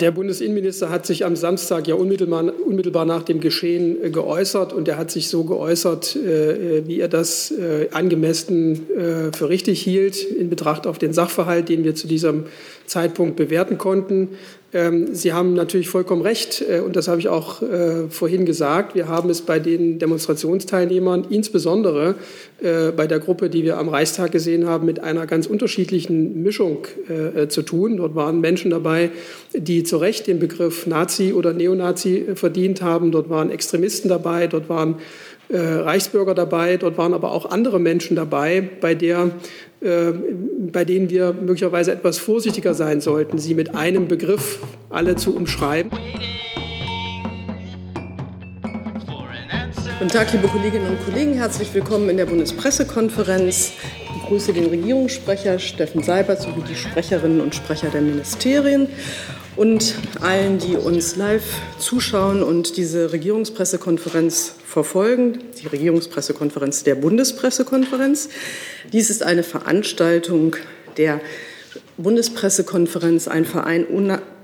der Bundesinnenminister hat sich am Samstag ja unmittelbar, unmittelbar nach dem Geschehen äh, geäußert und er hat sich so geäußert, äh, wie er das äh, angemessen äh, für richtig hielt in Betracht auf den Sachverhalt, den wir zu diesem Zeitpunkt bewerten konnten. Ähm, Sie haben natürlich vollkommen recht, äh, und das habe ich auch äh, vorhin gesagt. Wir haben es bei den Demonstrationsteilnehmern, insbesondere äh, bei der Gruppe, die wir am Reichstag gesehen haben, mit einer ganz unterschiedlichen Mischung zu tun. Dort waren Menschen dabei, die zu Recht den Begriff Nazi oder Neonazi verdient haben. Dort waren Extremisten dabei, dort waren Reichsbürger dabei, dort waren aber auch andere Menschen dabei, bei der bei denen wir möglicherweise etwas vorsichtiger sein sollten, sie mit einem Begriff alle zu umschreiben. Guten Tag, liebe Kolleginnen und Kollegen. Herzlich willkommen in der Bundespressekonferenz. Ich begrüße den Regierungssprecher Steffen Seibert sowie die Sprecherinnen und Sprecher der Ministerien und allen, die uns live zuschauen und diese Regierungspressekonferenz verfolgen, die Regierungspressekonferenz der Bundespressekonferenz. Dies ist eine Veranstaltung der Bundespressekonferenz, ein Verein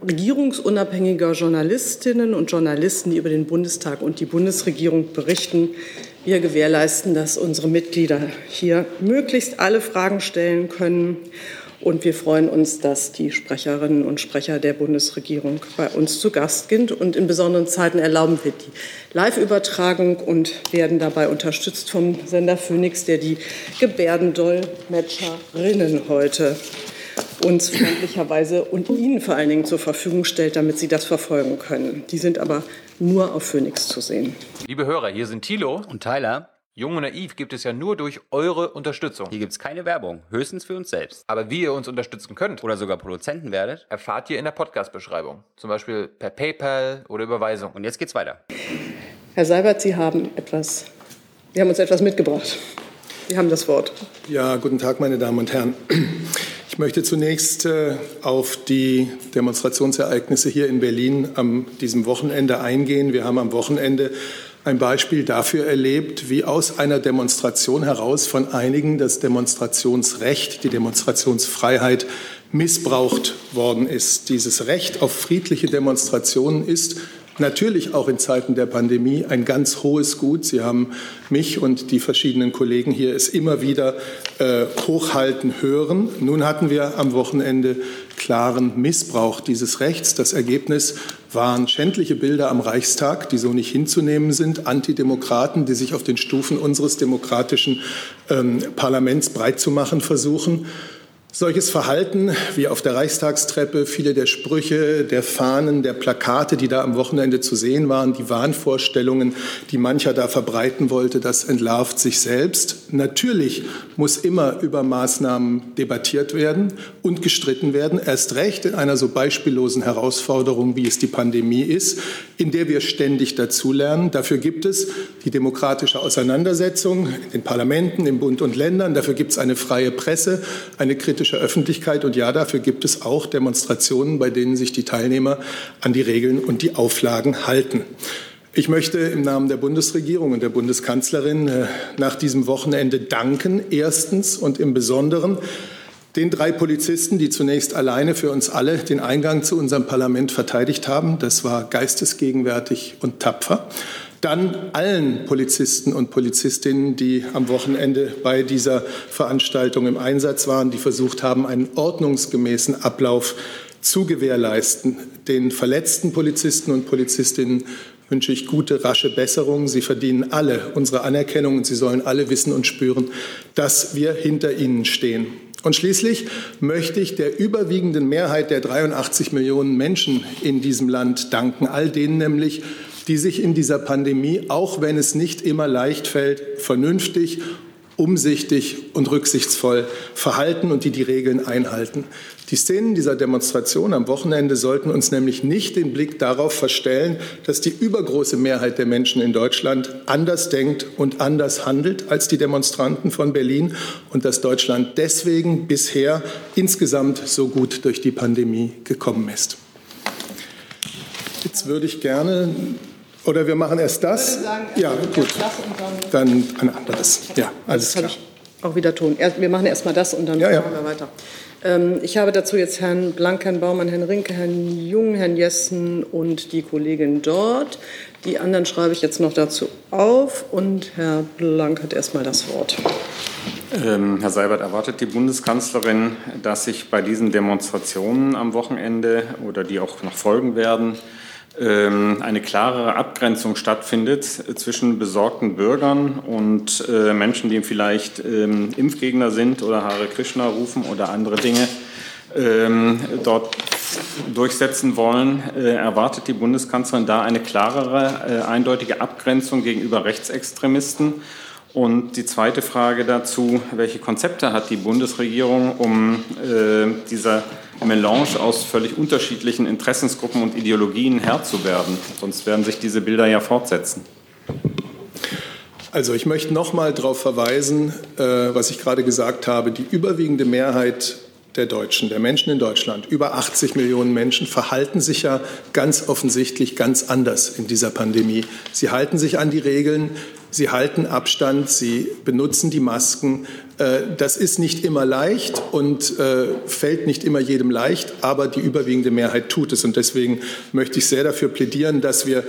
regierungsunabhängiger Journalistinnen und Journalisten, die über den Bundestag und die Bundesregierung berichten. Wir gewährleisten, dass unsere Mitglieder hier möglichst alle Fragen stellen können und wir freuen uns, dass die Sprecherinnen und Sprecher der Bundesregierung bei uns zu Gast sind. Und in besonderen Zeiten erlauben wir die Live-Übertragung und werden dabei unterstützt vom Sender Phoenix, der die Gebärdendolmetscherinnen heute uns freundlicherweise und Ihnen vor allen Dingen zur Verfügung stellt, damit Sie das verfolgen können. Die sind aber nur auf Phoenix zu sehen. Liebe Hörer, hier sind Thilo und Tyler. Jung und Naiv gibt es ja nur durch eure Unterstützung. Hier gibt es keine Werbung, höchstens für uns selbst. Aber wie ihr uns unterstützen könnt oder sogar Produzenten werdet, erfahrt ihr in der Podcast-Beschreibung. Zum Beispiel per PayPal oder Überweisung. Und jetzt geht's weiter. Herr Seibert, Sie haben etwas, Sie haben uns etwas mitgebracht. Sie haben das Wort. Ja, guten Tag, meine Damen und Herren. Ich möchte zunächst äh, auf die Demonstrationsereignisse hier in Berlin am diesem Wochenende eingehen. Wir haben am Wochenende ein Beispiel dafür erlebt, wie aus einer Demonstration heraus von einigen das Demonstrationsrecht, die Demonstrationsfreiheit missbraucht worden ist. Dieses Recht auf friedliche Demonstrationen ist natürlich auch in Zeiten der Pandemie ein ganz hohes Gut. Sie haben mich und die verschiedenen Kollegen hier es immer wieder äh, hochhalten hören. Nun hatten wir am Wochenende klaren Missbrauch dieses Rechts. Das Ergebnis waren schändliche Bilder am Reichstag, die so nicht hinzunehmen sind, Antidemokraten, die sich auf den Stufen unseres demokratischen ähm, Parlaments breit zu machen versuchen. Solches Verhalten wie auf der Reichstagstreppe, viele der Sprüche, der Fahnen, der Plakate, die da am Wochenende zu sehen waren, die Wahnvorstellungen, die mancher da verbreiten wollte, das entlarvt sich selbst. Natürlich muss immer über Maßnahmen debattiert werden und gestritten werden, erst recht in einer so beispiellosen Herausforderung, wie es die Pandemie ist, in der wir ständig dazulernen. Dafür gibt es die demokratische Auseinandersetzung in den Parlamenten, im Bund und Ländern. Dafür gibt es eine freie Presse, eine kritische politische Öffentlichkeit. Und ja, dafür gibt es auch Demonstrationen, bei denen sich die Teilnehmer an die Regeln und die Auflagen halten. Ich möchte im Namen der Bundesregierung und der Bundeskanzlerin äh, nach diesem Wochenende danken. Erstens und im Besonderen den drei Polizisten, die zunächst alleine für uns alle den Eingang zu unserem Parlament verteidigt haben. Das war geistesgegenwärtig und tapfer dann allen Polizisten und Polizistinnen, die am Wochenende bei dieser Veranstaltung im Einsatz waren, die versucht haben, einen ordnungsgemäßen Ablauf zu gewährleisten. Den verletzten Polizisten und Polizistinnen wünsche ich gute, rasche Besserung. Sie verdienen alle unsere Anerkennung und sie sollen alle wissen und spüren, dass wir hinter ihnen stehen. Und schließlich möchte ich der überwiegenden Mehrheit der 83 Millionen Menschen in diesem Land danken, all denen nämlich, die sich in dieser Pandemie, auch wenn es nicht immer leicht fällt, vernünftig, umsichtig und rücksichtsvoll verhalten und die die Regeln einhalten. Die Szenen dieser Demonstration am Wochenende sollten uns nämlich nicht den Blick darauf verstellen, dass die übergroße Mehrheit der Menschen in Deutschland anders denkt und anders handelt als die Demonstranten von Berlin und dass Deutschland deswegen bisher insgesamt so gut durch die Pandemie gekommen ist. Jetzt würde ich gerne oder wir machen erst das? Sagen, ja, gut. dann, dann ein anderes. Ja, alles klar. Auch wieder Ton. Wir machen erst mal das und dann ja, ja. machen wir weiter. Ähm, ich habe dazu jetzt Herrn Blank, Herrn Baumann, Herrn Rinke, Herrn Jung, Herrn Jessen und die Kollegin dort. Die anderen schreibe ich jetzt noch dazu auf und Herr Blank hat erstmal das Wort. Ähm, Herr Seibert, erwartet die Bundeskanzlerin, dass sich bei diesen Demonstrationen am Wochenende oder die auch noch folgen werden, eine klarere Abgrenzung stattfindet zwischen besorgten Bürgern und äh, Menschen, die vielleicht ähm, Impfgegner sind oder Hare Krishna rufen oder andere Dinge ähm, dort durchsetzen wollen. Äh, erwartet die Bundeskanzlerin da eine klarere, äh, eindeutige Abgrenzung gegenüber Rechtsextremisten? Und die zweite Frage dazu, welche Konzepte hat die Bundesregierung, um äh, dieser Melange aus völlig unterschiedlichen Interessensgruppen und Ideologien Herr zu werden? Sonst werden sich diese Bilder ja fortsetzen. Also ich möchte noch mal darauf verweisen, äh, was ich gerade gesagt habe. Die überwiegende Mehrheit der Deutschen, der Menschen in Deutschland, über 80 Millionen Menschen, verhalten sich ja ganz offensichtlich ganz anders in dieser Pandemie. Sie halten sich an die Regeln, sie halten Abstand, sie benutzen die Masken. Äh, das ist nicht immer leicht und äh, fällt nicht immer jedem leicht, aber die überwiegende Mehrheit tut es. Und deswegen möchte ich sehr dafür plädieren, dass wir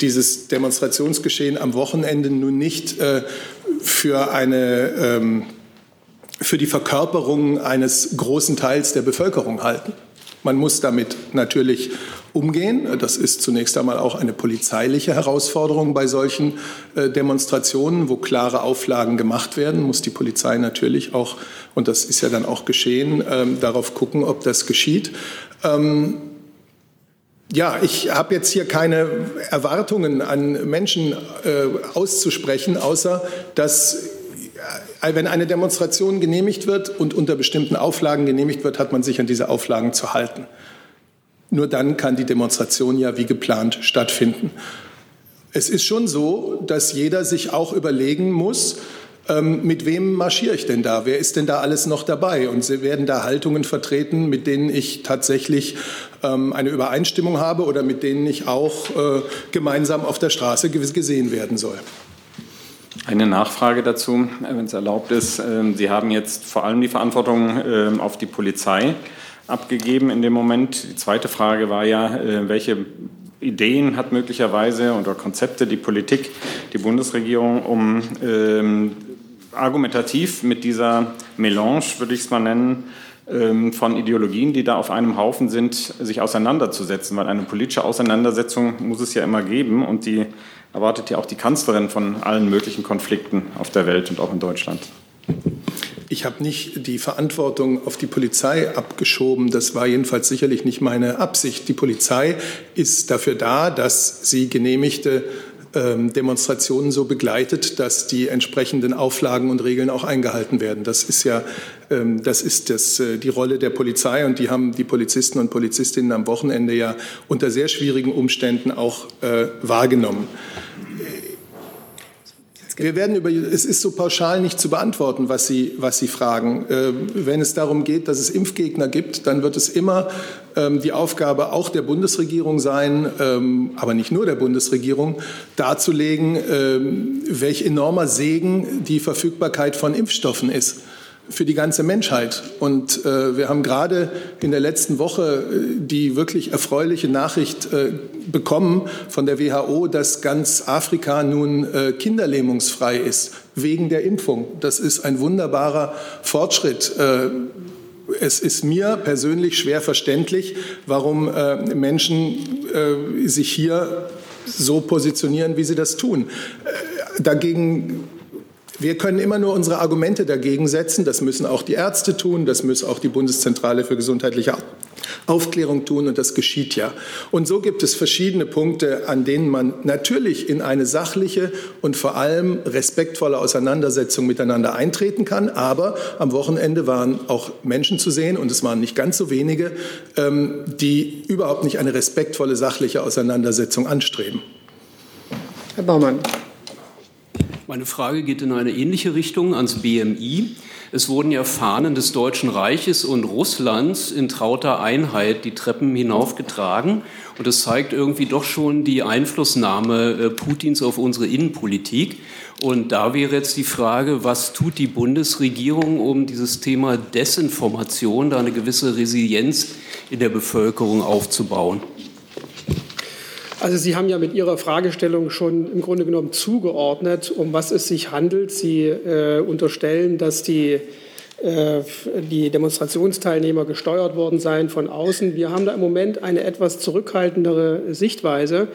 dieses Demonstrationsgeschehen am Wochenende nun nicht äh, für eine ähm, für die Verkörperung eines großen Teils der Bevölkerung halten. Man muss damit natürlich umgehen. Das ist zunächst einmal auch eine polizeiliche Herausforderung bei solchen äh, Demonstrationen, wo klare Auflagen gemacht werden, muss die Polizei natürlich auch, und das ist ja dann auch geschehen, ähm, darauf gucken, ob das geschieht. Ähm, ja, ich habe jetzt hier keine Erwartungen an Menschen äh, auszusprechen, außer dass äh, wenn eine Demonstration genehmigt wird und unter bestimmten Auflagen genehmigt wird, hat man sich an diese Auflagen zu halten. Nur dann kann die Demonstration ja wie geplant stattfinden. Es ist schon so, dass jeder sich auch überlegen muss, ähm, mit wem marschiere ich denn da? Wer ist denn da alles noch dabei? Und sie werden da Haltungen vertreten, mit denen ich tatsächlich ähm, eine Übereinstimmung habe oder mit denen ich auch äh, gemeinsam auf der Straße gesehen werden soll. Eine Nachfrage dazu, wenn es erlaubt ist. Ähm, Sie haben jetzt vor allem die Verantwortung auf die Polizei abgegeben in dem Moment. Die zweite Frage war ja, äh, welche Ideen hat möglicherweise oder Konzepte die Politik, die Bundesregierung, um ähm, argumentativ mit dieser Melange, würde ich es mal nennen, von Ideologien, die da auf einem Haufen sind, sich auseinanderzusetzen, weil eine politische Auseinandersetzung muss es ja immer geben und die erwartet ja auch die Kanzlerin von allen möglichen Konflikten auf der Welt und auch in Deutschland. Ich habe nicht die Verantwortung auf die Polizei abgeschoben. Das war jedenfalls sicherlich nicht meine Absicht. Die Polizei ist dafür da, dass sie genehmigte ähm, Demonstrationen so begleitet, dass die entsprechenden Auflagen und Regeln auch eingehalten werden. Das ist ja ähm, das ist das, äh, die Rolle der Polizei und die haben die Polizisten und Polizistinnen am Wochenende ja unter sehr schwierigen Umständen auch äh, wahrgenommen. Wir werden über, es ist so pauschal nicht zu beantworten, was Sie, was Sie fragen. Äh, wenn es darum geht, dass es Impfgegner gibt, dann wird es immer ähm, die Aufgabe auch der Bundesregierung sein, ähm, aber nicht nur der Bundesregierung, darzulegen, ähm, welch enormer Segen die Verfügbarkeit von Impfstoffen ist für die ganze Menschheit. Und äh, wir haben gerade in der letzten Woche äh, die wirklich erfreuliche Nachricht äh, bekommen von der WHO, dass ganz Afrika nun äh, kinderlähmungsfrei ist wegen der Impfung. Das ist ein wunderbarer Fortschritt. Äh, es ist mir persönlich schwer verständlich, warum äh, Menschen sich hier so positionieren, wie sie das tun. Dagegen wir können immer nur unsere Argumente dagegen setzen. Das müssen auch die Ärzte tun, das muss auch die Bundeszentrale für gesundheitliche Aufklärung tun und das geschieht ja. Und so gibt es verschiedene Punkte, an denen man natürlich in eine sachliche und vor allem respektvolle Auseinandersetzung miteinander eintreten kann. Aber am Wochenende waren auch Menschen zu sehen und es waren nicht ganz so wenige, ähm, die überhaupt nicht eine respektvolle sachliche Auseinandersetzung anstreben. Herr Baumann. Meine Frage geht in eine ähnliche Richtung ans BMI. Es wurden ja Fahnen des Deutschen Reiches und Russlands in trauter Einheit die Treppen hinaufgetragen. Und das zeigt irgendwie doch schon die Einflussnahme äh, Putins auf unsere Innenpolitik. Und da wäre jetzt die Frage, was tut die Bundesregierung, um dieses Thema Desinformation, da eine gewisse Resilienz in der Bevölkerung aufzubauen? Also Sie haben ja mit Ihrer Fragestellung schon im Grunde genommen zugeordnet, um was es sich handelt. Sie äh, unterstellen, dass die, äh, die Demonstrationsteilnehmer gesteuert worden seien von außen. Wir haben da im Moment eine etwas zurückhaltendere Sichtweise,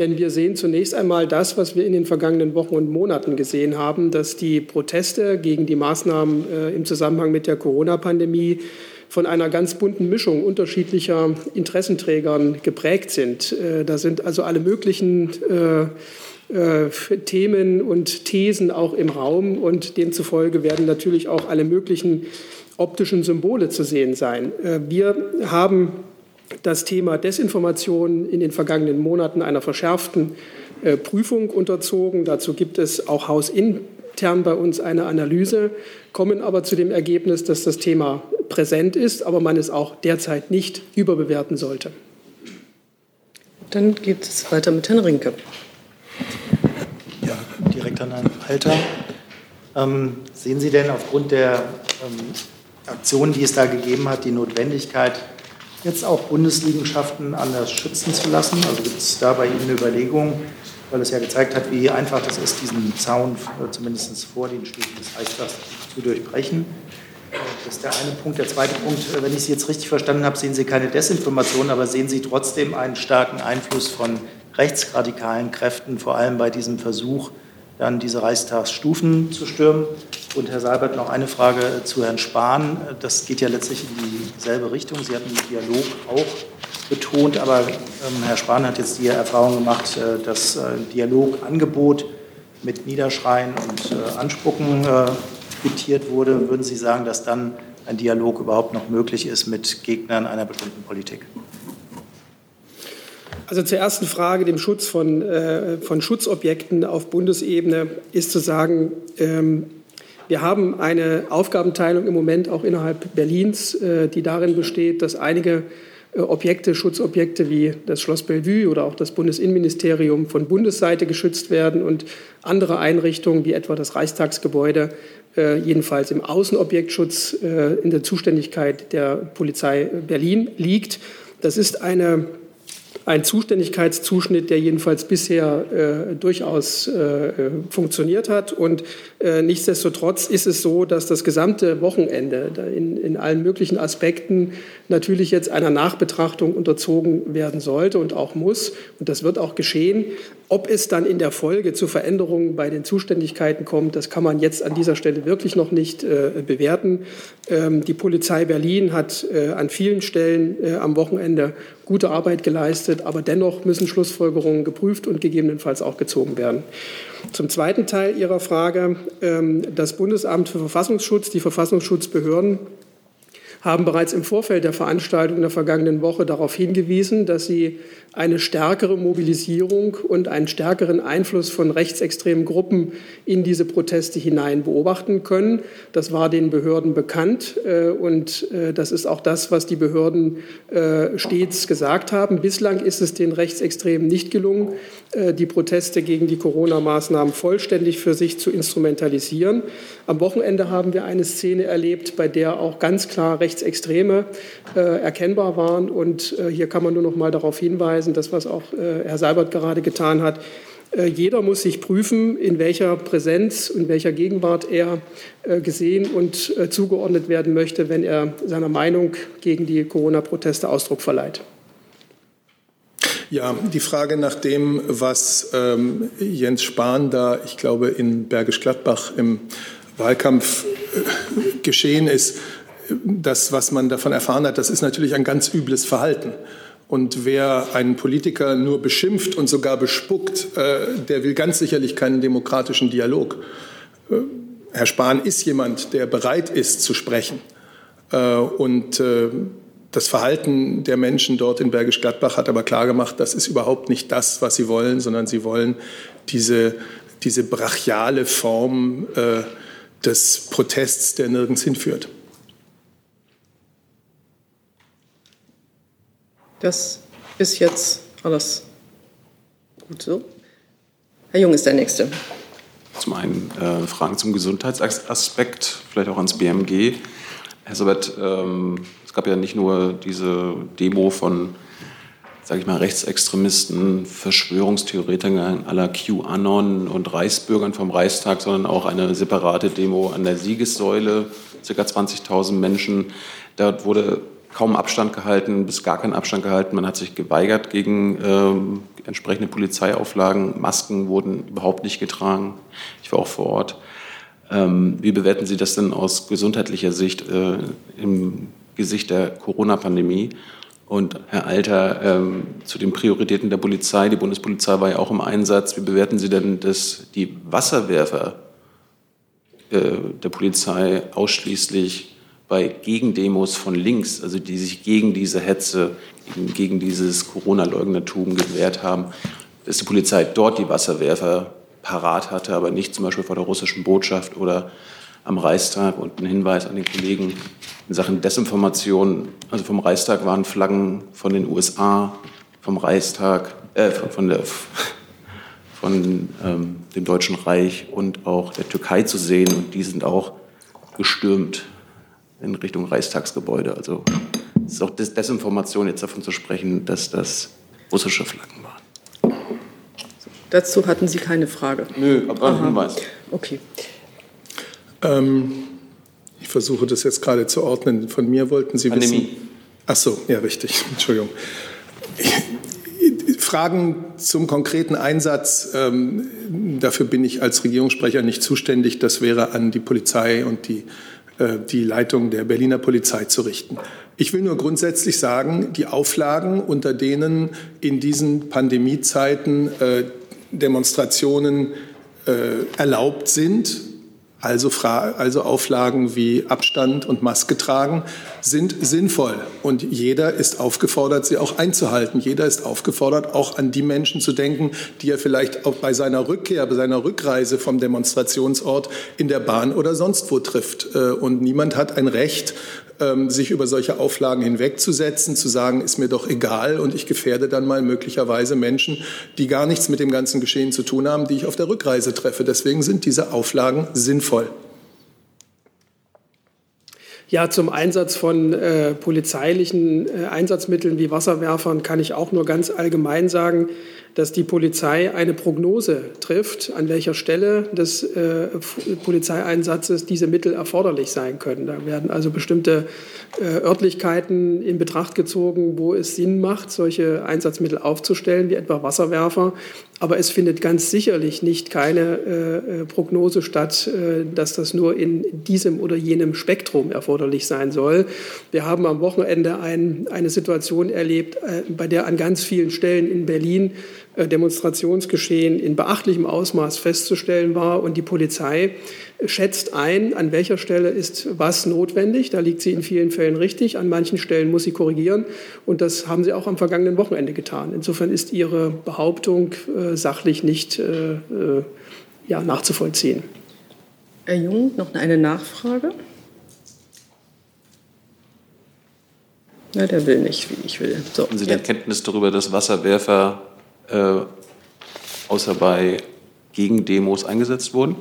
denn wir sehen zunächst einmal das, was wir in den vergangenen Wochen und Monaten gesehen haben, dass die Proteste gegen die Maßnahmen äh, im Zusammenhang mit der Corona-Pandemie von einer ganz bunten Mischung unterschiedlicher Interessenträgern geprägt sind. Äh, da sind also alle möglichen äh, äh, Themen und Thesen auch im Raum und demzufolge werden natürlich auch alle möglichen optischen Symbole zu sehen sein. Wir haben das Thema Desinformation in den vergangenen Monaten einer verschärften Prüfung unterzogen. Dazu gibt es auch hausintern bei uns eine Analyse, kommen aber zu dem Ergebnis, dass das Thema präsent ist, aber man es auch derzeit nicht überbewerten sollte. Dann geht es weiter mit Herrn Rinke. Ja, direkt an Herrn Alter. Ähm, sehen Sie denn aufgrund der ähm, Aktionen, die es da gegeben hat, die Notwendigkeit, jetzt auch Bundesliegenschaften anders schützen zu lassen? Also gibt es da bei Ihnen eine Überlegung, weil es ja gezeigt hat, wie einfach das ist, diesen Zaun äh, zumindest vor den Stufen des Reichstags zu durchbrechen? Das ist der eine Punkt. Der zweite Punkt, äh, wenn ich Sie jetzt richtig verstanden habe, sehen Sie keine Desinformation, aber sehen Sie trotzdem einen starken Einfluss von rechtsradikalen Kräften, vor allem bei diesem Versuch, dann diese Reichstagsstufen zu stürmen. Und Herr Seibert, noch eine Frage zu Herrn Spahn. Das geht ja letztlich in dieselbe Richtung. Sie hatten den Dialog auch betont, aber ähm, Herr Spahn hat jetzt die Erfahrung gemacht, äh, das äh, Dialogangebot mit Niederschreien und äh, Anspucken äh, quittiert wurde, würden Sie sagen, dass dann ein Dialog überhaupt noch möglich ist mit Gegnern einer bestimmten Politik? Also zur ersten Frage, dem Schutz von, äh, von Schutzobjekten auf Bundesebene, ist zu sagen, ähm, wir haben eine Aufgabenteilung im Moment auch innerhalb Berlins, äh, die darin besteht, dass einige äh, Objekte, Schutzobjekte wie das Schloss Bellevue oder auch das Bundesinnenministerium von Bundesseite geschützt werden und andere Einrichtungen wie etwa das Reichstagsgebäude äh, jedenfalls im Außenobjektschutz in der Zuständigkeit der Polizei Berlin liegt. Das ist eine ein Zuständigkeitszuschnitt, der jedenfalls bisher äh, durchaus äh, funktioniert hat. Und nichtsdestotrotz ist es so, dass das gesamte Wochenende in, in allen möglichen Aspekten natürlich jetzt einer Nachbetrachtung unterzogen werden sollte und auch muss. Und das wird auch geschehen. Ob es dann in der Folge zu Veränderungen bei den Zuständigkeiten kommt, das kann man jetzt an dieser Stelle wirklich noch nicht äh, bewerten. Ähm, die Polizei Berlin hat äh, an vielen Stellen äh, am Wochenende gute Arbeit geleistet, aber dennoch müssen Schlussfolgerungen geprüft und gegebenenfalls auch gezogen werden. Zum zweiten Teil Ihrer Frage. Ähm, das Bundesamt für Verfassungsschutz, die Verfassungsschutzbehörden haben bereits im Vorfeld der Veranstaltung in der vergangenen Woche darauf hingewiesen, dass sie eine stärkere Mobilisierung und einen stärkeren Einfluss von rechtsextremen Gruppen in diese Proteste hinein beobachten können. Das war den Behörden bekannt äh, und äh, das ist auch das, was die Behörden äh, stets gesagt haben. Bislang ist es den Rechtsextremen nicht gelungen, die Proteste gegen die Corona-Maßnahmen vollständig für sich zu instrumentalisieren. Am Wochenende haben wir eine Szene erlebt, bei der auch ganz klar Rechtsextreme erkennbar waren. Und hier kann man nur noch mal darauf hinweisen, das, was auch äh, Herr Seibert gerade getan hat. Äh, jeder muss sich prüfen, in welcher Präsenz und welcher Gegenwart er äh, gesehen und zugeordnet werden möchte, wenn er seiner Meinung gegen die Corona-Proteste Ausdruck verleiht. Ja, die Frage nach dem, was ähm, Jens Spahn da, ich glaube, in Bergisch Gladbach im Wahlkampf äh, geschehen ist, das, was man davon erfahren hat, das ist natürlich ein ganz übles Verhalten. Und wer einen Politiker nur beschimpft und sogar bespuckt, äh, der will ganz sicherlich keinen demokratischen Dialog. Äh, Herr Spahn ist jemand, der bereit ist zu sprechen. Und das Verhalten der Menschen dort in Bergisch Gladbach hat aber klargemacht, das ist überhaupt nicht das, was sie wollen, sondern sie wollen diese diese brachiale Form äh, des Protests, der nirgends hinführt. Das ist jetzt alles gut so. Herr Jung ist der Nächste. Zum einen äh, Fragen zum Gesundheitsaspekt, vielleicht auch ans BMG. Herr Sobert, ähm, es gab ja nicht nur diese Demo von, sage ich mal, Rechtsextremisten, Verschwörungstheoretikern aller QAnon und Reichsbürgern vom Reichstag, sondern auch eine separate Demo an der Siegessäule, ca. 20.000 Menschen. Dort wurde kaum Abstand gehalten, bis gar keinen Abstand gehalten. Man hat sich geweigert gegen ähm, entsprechende Polizeiauflagen. Masken wurden überhaupt nicht getragen. Ich war auch vor Ort. Ähm, wie bewerten Sie das denn aus gesundheitlicher Sicht äh, im Gesicht der Corona-Pandemie? Und Herr Alter, ähm, zu den Prioritäten der Polizei. Die Bundespolizei war ja auch im Einsatz. Wie bewerten Sie denn, dass die Wasserwerfer äh, der Polizei ausschließlich bei Gegendemos von links, also die sich gegen diese Hetze, gegen, gegen dieses Corona-Leugnertum gewehrt haben, dass die Polizei dort die Wasserwerfer parat hatte, aber nicht zum Beispiel vor der russischen Botschaft oder am Reichstag. Und ein Hinweis an den Kollegen in Sachen Desinformation. Also vom Reichstag waren Flaggen von den USA, vom Reichstag, äh, von, von, der, von ähm, dem Deutschen Reich und auch der Türkei zu sehen. Und die sind auch gestürmt in Richtung Reichstagsgebäude. Also es ist auch Desinformation, jetzt davon zu sprechen, dass das russische Flaggen waren. Dazu hatten Sie keine Frage. Nö, aber ein Hinweis. Okay. Ähm, ich versuche das jetzt gerade zu ordnen. Von mir wollten Sie Pandemie. wissen. Ach so, ja, richtig. Entschuldigung. Fragen zum konkreten Einsatz, ähm, dafür bin ich als Regierungssprecher nicht zuständig. Das wäre an die Polizei und die äh, die Leitung der Berliner Polizei zu richten. Ich will nur grundsätzlich sagen, die Auflagen, unter denen in diesen Pandemiezeiten äh, Demonstrationen äh, erlaubt sind, also, also Auflagen wie Abstand und Maske tragen, sind sinnvoll. Und jeder ist aufgefordert, sie auch einzuhalten. Jeder ist aufgefordert, auch an die Menschen zu denken, die er vielleicht auch bei seiner Rückkehr, bei seiner Rückreise vom Demonstrationsort in der Bahn oder sonst wo trifft. Äh, und niemand hat ein Recht, sich über solche Auflagen hinwegzusetzen, zu sagen, ist mir doch egal und ich gefährde dann mal möglicherweise Menschen, die gar nichts mit dem ganzen Geschehen zu tun haben, die ich auf der Rückreise treffe. Deswegen sind diese Auflagen sinnvoll. Ja, zum Einsatz von äh, polizeilichen äh, Einsatzmitteln wie Wasserwerfern kann ich auch nur ganz allgemein sagen, dass die Polizei eine Prognose trifft, an welcher Stelle des äh, Polizeieinsatzes diese Mittel erforderlich sein können. Da werden also bestimmte äh, Örtlichkeiten in Betracht gezogen, wo es Sinn macht, solche Einsatzmittel aufzustellen, wie etwa Wasserwerfer. Aber es findet ganz sicherlich nicht keine äh, äh Prognose statt, äh, dass das nur in diesem oder jenem Spektrum erforderlich sein soll. Wir haben am Wochenende ein, eine Situation erlebt, äh, bei der an ganz vielen Stellen in Berlin Demonstrationsgeschehen in beachtlichem Ausmaß festzustellen war. Und die Polizei schätzt ein, an welcher Stelle ist was notwendig. Da liegt sie in vielen Fällen richtig. An manchen Stellen muss sie korrigieren. Und das haben sie auch am vergangenen Wochenende getan. Insofern ist ihre Behauptung äh, sachlich nicht äh, äh ja, nachzuvollziehen. Herr Jung, noch eine Nachfrage? Na, der will nicht, wie ich will. So, Haben Sie denn Kenntnis darüber, dass Wasserwerfer äh, außer bei Gegendemos eingesetzt wurden?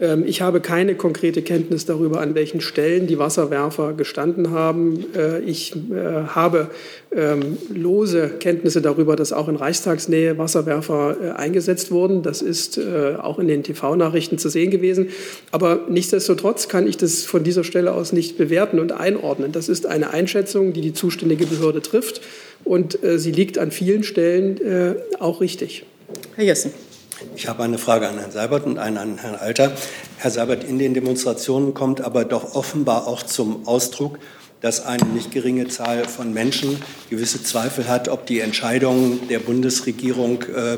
Ähm, ich habe keine konkrete Kenntnis darüber, an welchen Stellen die Wasserwerfer gestanden haben. Äh, ich äh, habe ähm, lose Kenntnisse darüber, dass auch in Reichstagsnähe Wasserwerfer äh, eingesetzt wurden. Das ist auch in den TV-Nachrichten zu sehen gewesen. Aber nichtsdestotrotz kann ich das von dieser Stelle aus nicht bewerten und einordnen. Das ist eine Einschätzung, die die zuständige Behörde trifft. Und sie liegt an vielen Stellen auch richtig. Herr Jessen. Ich habe eine Frage an Herrn Seibert und eine an Herrn Alter. Herr Seibert, in den Demonstrationen kommt aber doch offenbar auch zum Ausdruck, dass eine nicht geringe Zahl von Menschen gewisse Zweifel hat, ob die Entscheidungen der Bundesregierung äh,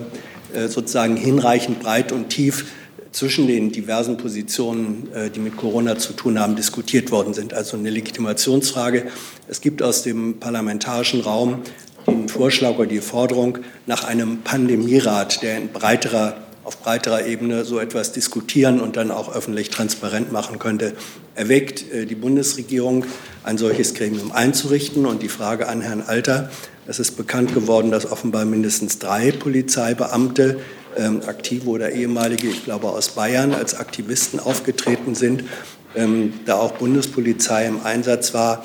äh sozusagen hinreichend breit und tief zwischen den diversen Positionen, äh, die mit Corona zu tun haben, diskutiert worden sind. Also eine Legitimationsfrage. Es gibt aus dem parlamentarischen Raum den Vorschlag oder die Forderung nach einem Pandemierat, der in breiterer auf breiterer Ebene so etwas diskutieren und dann auch öffentlich transparent machen könnte, erweckt die Bundesregierung, ein solches Gremium einzurichten. Und die Frage an Herrn Alter, es ist bekannt geworden, dass offenbar mindestens drei Polizeibeamte ähm, aktive oder ehemalige, ich glaube aus Bayern, als Aktivisten aufgetreten sind. Ähm, da auch Bundespolizei im Einsatz war,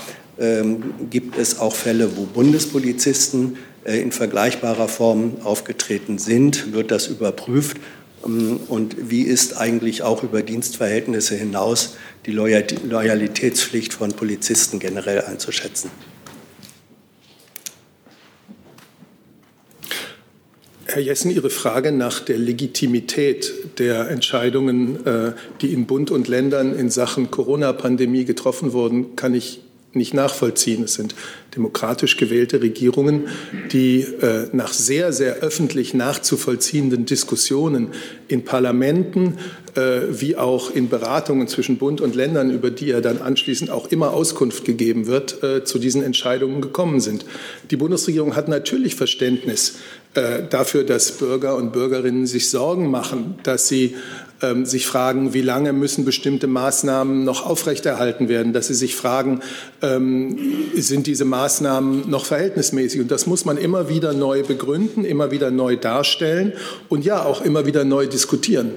gibt es auch Fälle, wo Bundespolizisten äh, in vergleichbarer Form aufgetreten sind. Wird das überprüft? Ähm, und wie ist eigentlich auch über Dienstverhältnisse hinaus die Loyalitätspflicht von Polizisten generell einzuschätzen? Herr Jessen, Ihre Frage nach der Legitimität der Entscheidungen, äh, die in Bund und Ländern in Sachen Corona-Pandemie getroffen wurden, kann ich nicht nachvollziehen. Es sind demokratisch gewählte Regierungen, die äh, nach sehr, sehr öffentlich nachzuvollziehenden Diskussionen in Parlamenten äh, wie auch in Beratungen zwischen Bund und Ländern, über die ja dann anschließend auch immer Auskunft gegeben wird, äh, zu diesen Entscheidungen gekommen sind. Die Bundesregierung hat natürlich Verständnis äh, dafür, dass Bürger und Bürgerinnen sich Sorgen machen, dass sie ähm, sich fragen, wie lange müssen bestimmte Maßnahmen noch aufrechterhalten werden, dass sie sich fragen, ähm, sind diese Maßnahmen noch verhältnismäßig? Und das muss man immer wieder neu begründen, immer wieder neu darstellen und ja auch immer wieder neu diskutieren.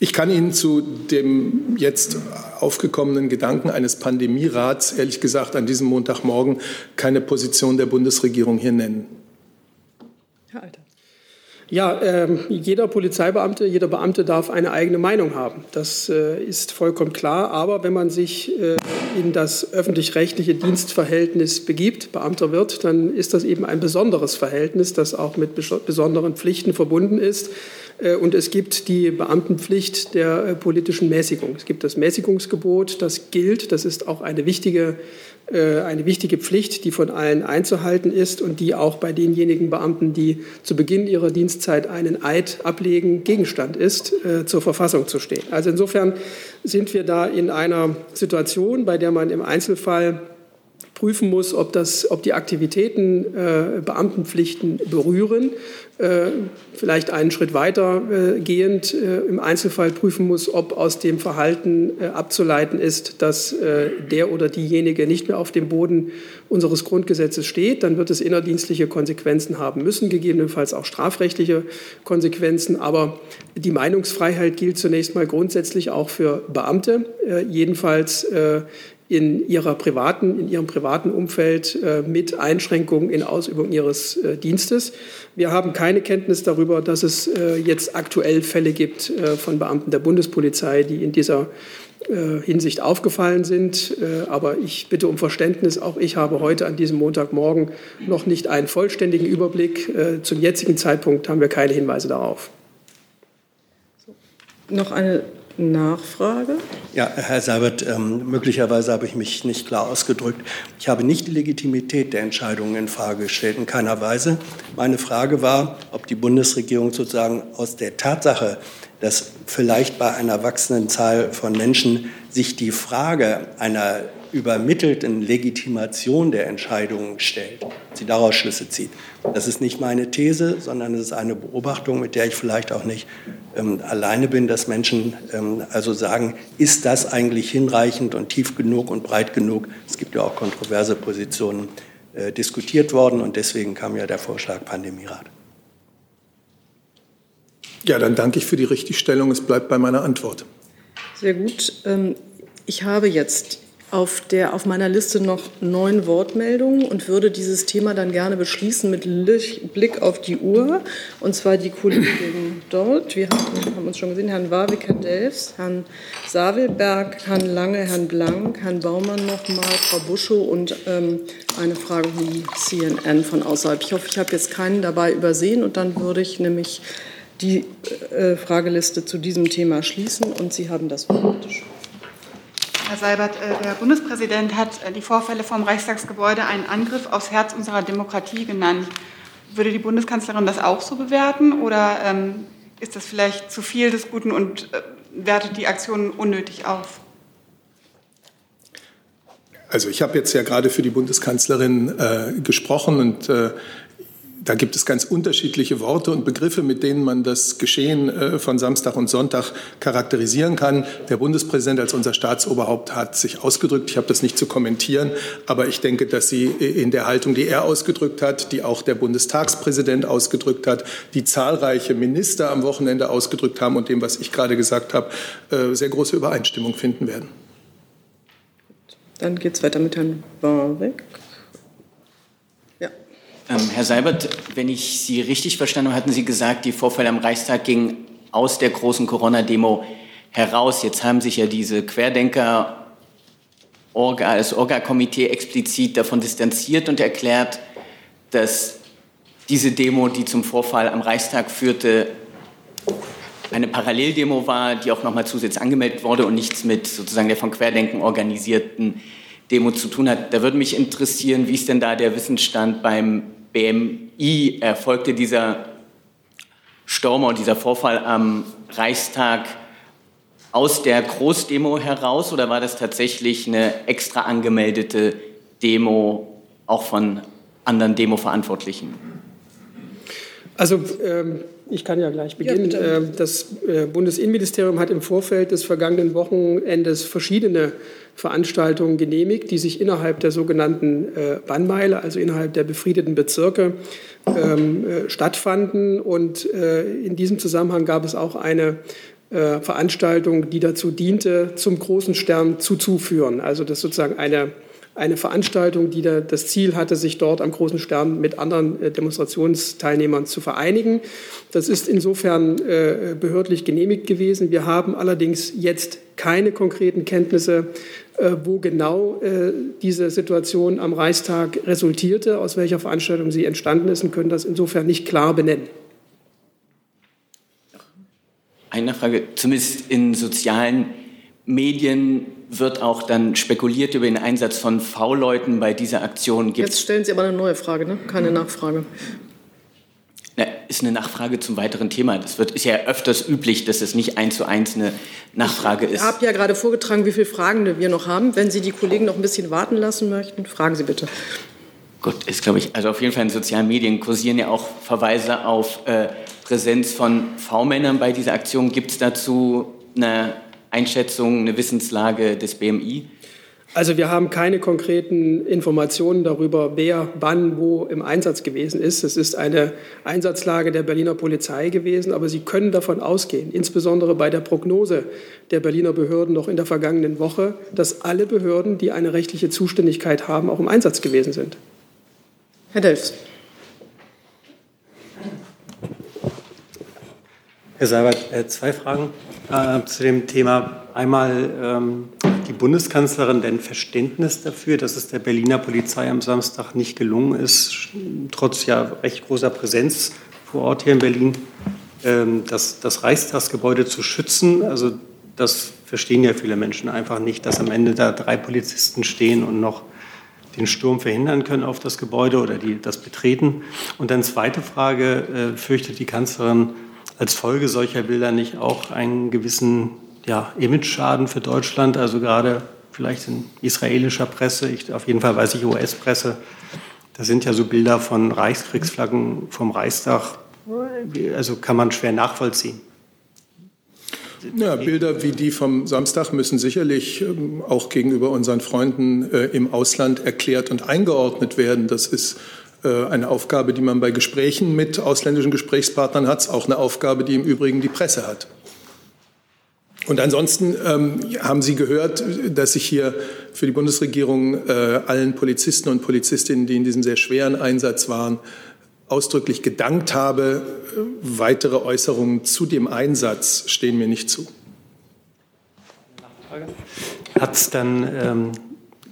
Ich kann Ihnen zu dem jetzt aufgekommenen Gedanken eines Pandemierats ehrlich gesagt an diesem Montagmorgen keine Position der Bundesregierung hier nennen. Herr Alter. Ja, äh, jeder Polizeibeamte, jeder Beamte darf eine eigene Meinung haben. Das äh, ist vollkommen klar. Aber wenn man sich äh, in das öffentlich-rechtliche Dienstverhältnis begibt, Beamter wird, dann ist das eben ein besonderes Verhältnis, das auch mit besonderen Pflichten verbunden ist. Äh, und es gibt die Beamtenpflicht der äh, politischen Mäßigung. Es gibt das Mäßigungsgebot, das gilt. Das ist auch eine wichtige eine wichtige Pflicht, die von allen einzuhalten ist und die auch bei denjenigen Beamten, die zu Beginn ihrer Dienstzeit einen Eid ablegen, Gegenstand ist, äh, zur Verfassung zu stehen. Also insofern sind wir da in einer Situation, bei der man im Einzelfall prüfen muss, ob, das, ob die Aktivitäten äh, Beamtenpflichten berühren. Äh, vielleicht einen Schritt weiter äh, gehend äh, im Einzelfall prüfen muss, ob aus dem Verhalten äh, abzuleiten ist, dass äh, der oder diejenige nicht mehr auf dem Boden unseres Grundgesetzes steht. Dann wird es innerdienstliche Konsequenzen haben müssen, gegebenenfalls auch strafrechtliche Konsequenzen. Aber die Meinungsfreiheit gilt zunächst mal grundsätzlich auch für Beamte, jedenfalls in, ihrer privaten, in ihrem privaten Umfeld äh, mit Einschränkungen in Ausübung ihres äh, Dienstes. Wir haben keine Kenntnis darüber, dass es äh, jetzt aktuell Fälle gibt äh, von Beamten der Bundespolizei, die in dieser äh, Hinsicht aufgefallen sind. Äh, aber ich bitte um Verständnis. Auch ich habe heute an diesem Montagmorgen noch nicht einen vollständigen Überblick. Zum jetzigen Zeitpunkt haben wir keine Hinweise darauf. Noch eine Nachfrage? Ja, Herr Seibert, ähm, möglicherweise habe ich mich nicht klar ausgedrückt. Ich habe nicht die Legitimität der Entscheidungen in Frage gestellt, in keiner Weise. Meine Frage war, ob die Bundesregierung sozusagen aus der Tatsache, dass vielleicht bei einer wachsenden Zahl von Menschen sich die Frage einer übermittelten Legitimation der Entscheidungen stellt, sie daraus Schlüsse zieht. Das ist nicht meine These, sondern es ist eine Beobachtung, mit der ich vielleicht auch nicht ähm, alleine bin, dass Menschen ähm, also sagen, ist das eigentlich hinreichend und tief genug und breit genug? Es gibt ja auch kontroverse Positionen äh, diskutiert worden und deswegen kam ja der Vorschlag Pandemierat. Ja, dann danke ich für die Richtigstellung. Es bleibt bei meiner Antwort. Sehr gut. Ähm, ich habe jetzt auf, der, auf meiner Liste noch neun Wortmeldungen und würde dieses Thema dann gerne beschließen mit Blick auf die Uhr. Und zwar die Kollegen dort. Wir haben, haben uns schon gesehen, Herrn Warwick, Herrn Delfs, Herrn Savelberg, Herrn Lange, Herrn Blank, Herrn Baumann nochmal, Frau Buschow und ähm, eine Frage von CNN von außerhalb. Ich hoffe, ich habe jetzt keinen dabei übersehen und dann würde ich nämlich die äh, Frageliste zu diesem Thema schließen und Sie haben das Wort. Herr Seibert, äh, der Bundespräsident hat äh, die Vorfälle vom Reichstagsgebäude einen Angriff aufs Herz unserer Demokratie genannt. Würde die Bundeskanzlerin das auch so bewerten oder ähm, ist das vielleicht zu viel des Guten und äh, wertet die Aktionen unnötig auf? Also ich habe jetzt ja gerade für die Bundeskanzlerin äh, gesprochen und äh, da gibt es ganz unterschiedliche Worte und Begriffe, mit denen man das Geschehen äh, von Samstag und Sonntag charakterisieren kann. Der Bundespräsident als unser Staatsoberhaupt hat sich ausgedrückt. Ich habe das nicht zu kommentieren, aber ich denke, dass Sie in der Haltung, die er ausgedrückt hat, die auch der Bundestagspräsident ausgedrückt hat, die zahlreiche Minister am Wochenende ausgedrückt haben und dem, was ich gerade gesagt habe, äh, sehr große Übereinstimmung finden werden. Dann geht es weiter mit Herrn Warwick. Ähm, Herr Seibert, wenn ich Sie richtig verstanden habe, hatten Sie gesagt, die Vorfälle am Reichstag gingen aus der großen Corona-Demo heraus. Jetzt haben sich ja diese Querdenker, Orga, das Orga-Komitee explizit davon distanziert und erklärt, dass diese Demo, die zum Vorfall am Reichstag führte, eine Paralleldemo war, die auch nochmal zusätzlich angemeldet wurde und nichts mit sozusagen der von Querdenken organisierten Demo zu tun hat. Da würde mich interessieren, wie ist denn da der Wissensstand beim BMI erfolgte dieser Sturm und dieser Vorfall am Reichstag aus der Großdemo heraus oder war das tatsächlich eine extra angemeldete Demo auch von anderen Demo-Verantwortlichen? Also ähm, ich kann ja gleich beginnen. Ja, das äh, Bundesinnenministerium hat im Vorfeld des vergangenen Wochenendes verschiedene Veranstaltungen genehmigt, die sich innerhalb der sogenannten äh, Bannmeile, also innerhalb der befriedeten Bezirke, ähm, äh, stattfanden. Und in diesem Zusammenhang gab es auch eine Veranstaltung, die dazu diente, zum großen Stern zuzuführen. Also das sozusagen eine eine Veranstaltung, die da das Ziel hatte, sich dort am Großen Stern mit anderen äh, Demonstrationsteilnehmern zu vereinigen. Das ist insofern äh, behördlich genehmigt gewesen. Wir haben allerdings jetzt keine konkreten Kenntnisse, äh, wo genau diese Situation am Reichstag resultierte, aus welcher Veranstaltung sie entstanden ist und können das insofern nicht klar benennen. Eine Frage, zumindest in sozialen Medien wird auch dann spekuliert über den Einsatz von V-Leuten bei dieser Aktion. Gibt's Jetzt stellen Sie aber eine neue Frage, ne? keine Nachfrage. Na, ist eine Nachfrage zum weiteren Thema. Das wird, ist ja öfters üblich, dass es nicht eins zu eins eine Nachfrage ist. Ich habe ja gerade vorgetragen, wie viele Fragen wir noch haben. Wenn Sie die Kollegen noch ein bisschen warten lassen möchten, fragen Sie bitte. Gut, ist glaube ich, also auf jeden Fall in sozialen Medien kursieren ja auch Verweise auf äh, Präsenz von V-Männern bei dieser Aktion. Gibt es dazu eine Einschätzung, eine Wissenslage des BMI? Also wir haben keine konkreten Informationen darüber, wer wann wo im Einsatz gewesen ist. Es ist eine Einsatzlage der Berliner Polizei gewesen, aber Sie können davon ausgehen, insbesondere bei der Prognose der Berliner Behörden noch in der vergangenen Woche, dass alle Behörden, die eine rechtliche Zuständigkeit haben, auch im Einsatz gewesen sind. Herr Delfs. Herr Seibert, äh, zwei Fragen äh, zu dem Thema. Einmal ähm, die Bundeskanzlerin denn Verständnis dafür, dass es der Berliner Polizei am Samstag nicht gelungen ist, trotz ja recht großer Präsenz vor Ort hier in Berlin, ähm, das, das Reichstagsgebäude zu schützen. Also das verstehen ja viele Menschen einfach nicht, dass am Ende da drei Polizisten stehen und noch den Sturm verhindern können auf das Gebäude oder die, das Betreten. Und dann zweite Frage, äh, fürchtet die Kanzlerin als Folge solcher Bilder nicht auch einen gewissen ja, Image-Schaden für Deutschland, also gerade vielleicht in israelischer Presse, ich, auf jeden Fall weiß ich US-Presse, da sind ja so Bilder von Reichskriegsflaggen vom Reichstag, also kann man schwer nachvollziehen. Ja, Bilder wie die vom Samstag müssen sicherlich ähm, auch gegenüber unseren Freunden äh, im Ausland erklärt und eingeordnet werden. Das ist eine Aufgabe, die man bei Gesprächen mit ausländischen Gesprächspartnern hat, auch eine Aufgabe, die im Übrigen die Presse hat. Und ansonsten ähm, haben Sie gehört, dass ich hier für die Bundesregierung äh, allen Polizisten und Polizistinnen, die in diesem sehr schweren Einsatz waren, ausdrücklich gedankt habe. Weitere Äußerungen zu dem Einsatz stehen mir nicht zu. Hat es dann ähm,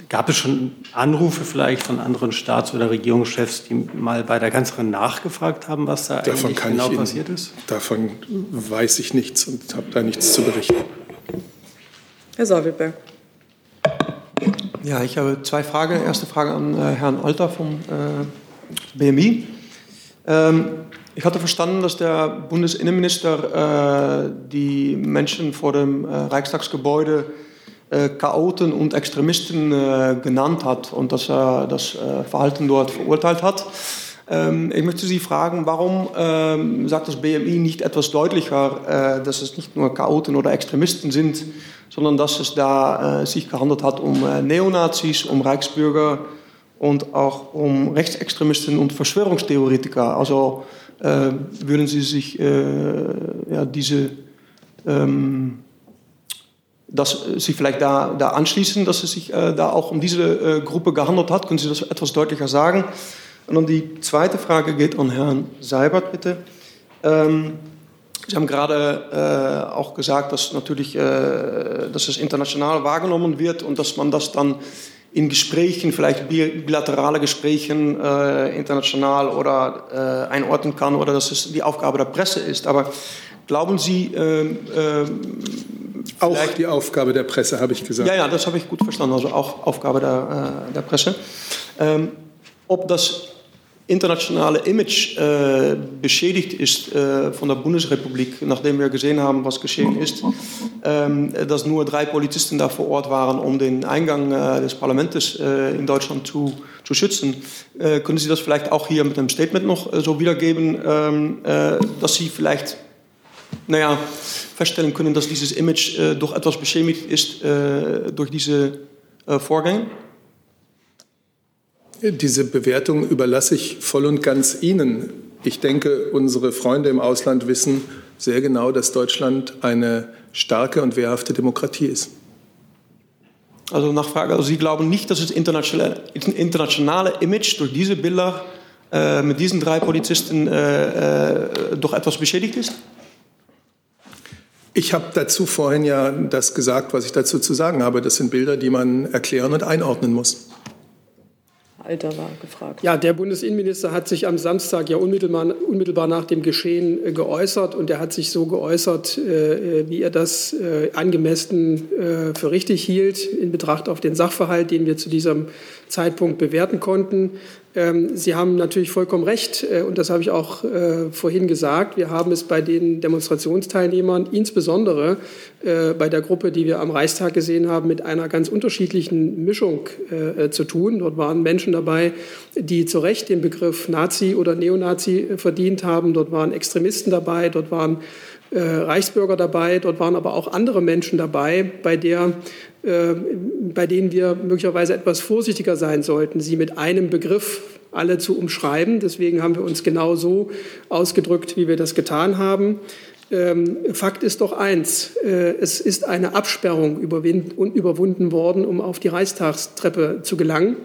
Gab es schon Anrufe vielleicht von anderen Staats- oder Regierungschefs, die mal bei der Kanzlerin nachgefragt haben, was da davon eigentlich genau Ihnen, passiert ist? Davon weiß ich nichts und habe da nichts zu berichten. Herr Sauwilberg. Ja, ich habe zwei Fragen. Erste Frage an äh, Herrn Alter vom äh, BMI. Ähm, ich hatte verstanden, dass der Bundesinnenminister äh, die Menschen vor dem äh, Reichstagsgebäude äh, Chaoten und Extremisten äh, genannt hat und dass er das äh, Verhalten dort verurteilt hat. Ähm, ich möchte Sie fragen, warum ähm, sagt das BMI nicht etwas deutlicher, äh, dass es nicht nur Chaoten oder Extremisten sind, sondern dass es da äh, sich gehandelt hat um äh, Neonazis, um Reichsbürger und auch um Rechtsextremisten und Verschwörungstheoretiker. Also äh, würden Sie sich äh, ja, diese ähm, dass Sie vielleicht da, da anschließen, dass es sich äh, da auch um diese äh, Gruppe gehandelt hat. Können Sie das etwas deutlicher sagen? Und dann die zweite Frage geht an Herrn Seibert, bitte. Ähm, Sie haben gerade äh, auch gesagt, dass natürlich, äh, dass es international wahrgenommen wird und dass man das dann in Gesprächen, vielleicht bilaterale Gesprächen äh, international oder äh, einordnen kann oder dass es die Aufgabe der Presse ist. Aber glauben Sie, ähm, ähm, auch die Aufgabe der Presse, habe ich gesagt. Ja, ja, das habe ich gut verstanden. Also auch Aufgabe der, äh, der Presse. Ähm, ob das internationale Image äh, beschädigt ist äh, von der Bundesrepublik, nachdem wir gesehen haben, was geschehen ist, ähm, dass nur drei Polizisten da vor Ort waren, um den Eingang äh, des Parlaments äh, in Deutschland zu, zu schützen. Äh, können Sie das vielleicht auch hier mit einem Statement noch äh, so wiedergeben, ähm, dass Sie vielleicht naja, feststellen können, dass dieses Image doch etwas beschädigt ist durch diese Vorgänge? Diese Bewertung überlasse ich voll und ganz Ihnen. Ich denke, unsere Freunde im Ausland wissen sehr genau, dass Deutschland eine starke und wehrhafte Demokratie ist. Also Nachfrage, also Sie glauben nicht, dass das internationale, internationale Image durch diese Bilder äh, mit diesen drei Polizisten äh, äh, doch etwas beschädigt ist? Ich habe dazu vorhin ja das gesagt, was ich dazu zu sagen habe. Das sind Bilder, die man erklären und einordnen muss. Alter war gefragt. Ja, der Bundesinnenminister hat sich am Samstag ja unmittelbar, unmittelbar nach dem Geschehen äh, geäußert und er hat sich so geäußert, äh, äh wie er das äh, angemessen äh, für richtig hielt in Betracht auf den Sachverhalt, den wir zu diesem Zeitpunkt bewerten konnten. Ähm, Sie haben natürlich vollkommen recht, äh, und das habe ich auch äh, vorhin gesagt. Wir haben es bei den Demonstrationsteilnehmern, insbesondere äh, bei der Gruppe, die wir am Reichstag gesehen haben, mit einer ganz unterschiedlichen Mischung zu tun. Dort waren Menschen dabei, die zu Recht den Begriff Nazi oder Neonazi verdient haben. Dort waren Extremisten dabei, dort waren Reichsbürger dabei, dort waren aber auch andere Menschen dabei, bei der bei denen wir möglicherweise etwas vorsichtiger sein sollten, sie mit einem Begriff alle zu umschreiben. Deswegen haben wir uns genau so ausgedrückt, wie wir das getan haben. Ähm, Fakt ist doch eins, äh, es ist eine Absperrung überwunden worden, um auf die Reichstagstreppe zu gelangen.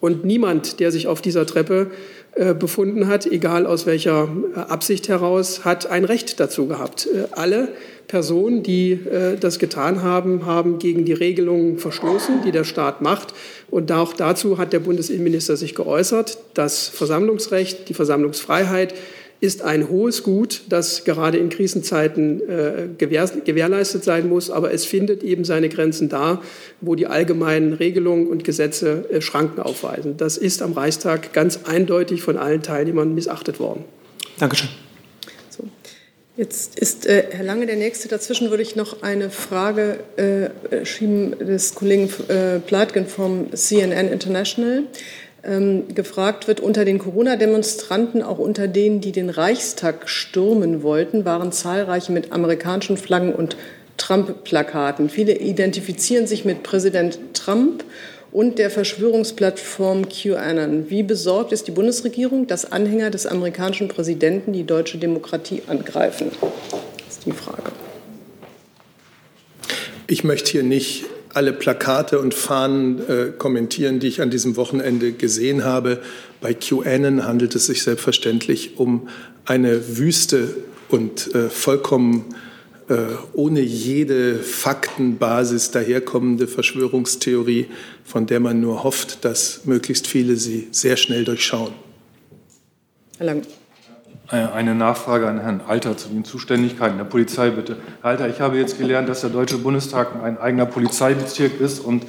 Und niemand, der sich auf dieser Treppe äh, befunden hat, egal aus welcher Absicht heraus, hat ein Recht dazu gehabt. alle Personen, die äh, das getan haben, haben gegen die Regelungen verstoßen, die der Staat macht. Und auch dazu hat der Bundesinnenminister sich geäußert. Das Versammlungsrecht, die Versammlungsfreiheit ist ein hohes Gut, das gerade in Krisenzeiten äh, gewähr, gewährleistet sein muss. Aber es findet eben seine Grenzen da, wo die allgemeinen Regelungen und Gesetze äh, Schranken aufweisen. Das ist am Reichstag ganz eindeutig von allen Teilnehmern missachtet worden. Dankeschön. Jetzt ist äh, Herr Lange der Nächste. Dazwischen würde ich noch eine Frage äh, schieben des Kollegen äh, Platgen vom CNN International. Ähm, gefragt wird, unter den Corona-Demonstranten, auch unter denen, die den Reichstag stürmen wollten, waren zahlreiche mit amerikanischen Flaggen und Trump-Plakaten. Viele identifizieren sich mit Präsident Trump und der Verschwörungsplattform QAnon. Wie besorgt ist die Bundesregierung, dass Anhänger des amerikanischen Präsidenten die deutsche Demokratie angreifen? Das ist die Frage. Ich möchte hier nicht alle Plakate und Fahnen äh, kommentieren, die ich an diesem Wochenende gesehen habe. Bei QAnon handelt es sich selbstverständlich um eine wüste und äh, vollkommen ohne jede Faktenbasis daherkommende Verschwörungstheorie, von der man nur hofft, dass möglichst viele sie sehr schnell durchschauen. Herr Lang. Äh, eine Nachfrage an Herrn Alter zu den Zuständigkeiten der Polizei, bitte. Herr Alter, ich habe jetzt gelernt, dass der Deutsche Bundestag ein eigener Polizeibezirk ist und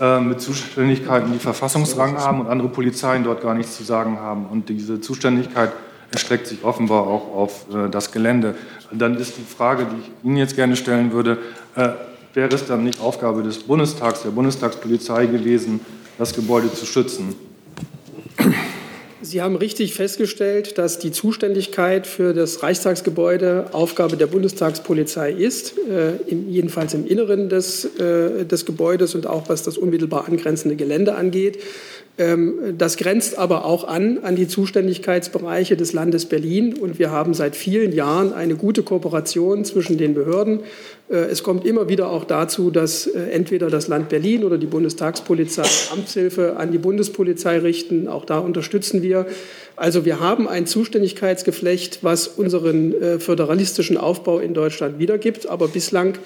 äh, mit Zuständigkeiten, die Verfassungsrang haben und andere Polizeien dort gar nichts zu sagen haben. Und diese Zuständigkeit erstreckt sich offenbar auch auf äh, das Gelände. Dann ist die Frage, die ich Ihnen jetzt gerne stellen würde, äh, wäre es dann nicht Aufgabe des Bundestags, der Bundestagspolizei gewesen, das Gebäude zu schützen? Sie haben richtig festgestellt, dass die Zuständigkeit für das Reichstagsgebäude Aufgabe der Bundestagspolizei ist, äh, im, jedenfalls im Inneren des, äh, des Gebäudes und auch was das unmittelbar angrenzende Gelände angeht. Ähm, das grenzt aber auch an an die Zuständigkeitsbereiche des Landes Berlin. Und wir haben seit vielen Jahren eine gute Kooperation zwischen den Behörden. Äh, es kommt immer wieder auch dazu, dass äh, entweder das Land Berlin oder die Bundestagspolizei Amtshilfe an die Bundespolizei richten. Auch da unterstützen wir. Also wir haben ein Zuständigkeitsgeflecht, was unseren äh, föderalistischen Aufbau in Deutschland wiedergibt. Aber bislang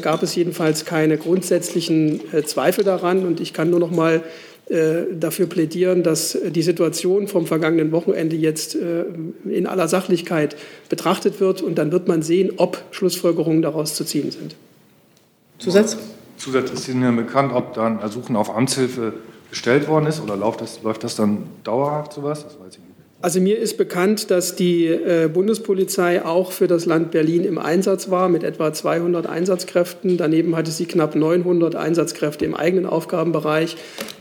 gab es jedenfalls keine grundsätzlichen Zweifel daran. Und ich kann nur noch mal dafür plädieren, dass die Situation vom vergangenen Wochenende jetzt äh, in aller Sachlichkeit betrachtet wird. Und dann wird man sehen, ob Schlussfolgerungen daraus zu ziehen sind. Zusatz? Zusatz ist Ihnen bekannt, ob dann Ersuchen auf Amtshilfe gestellt worden ist oder läuft das, läuft das dann dauerhaft sowas? Das weiß ich nicht. Also mir ist bekannt, dass die äh, Bundespolizei auch für das Land Berlin im Einsatz war mit etwa 200 Einsatzkräften. Daneben hatte sie knapp 900 Einsatzkräfte im eigenen Aufgabenbereich.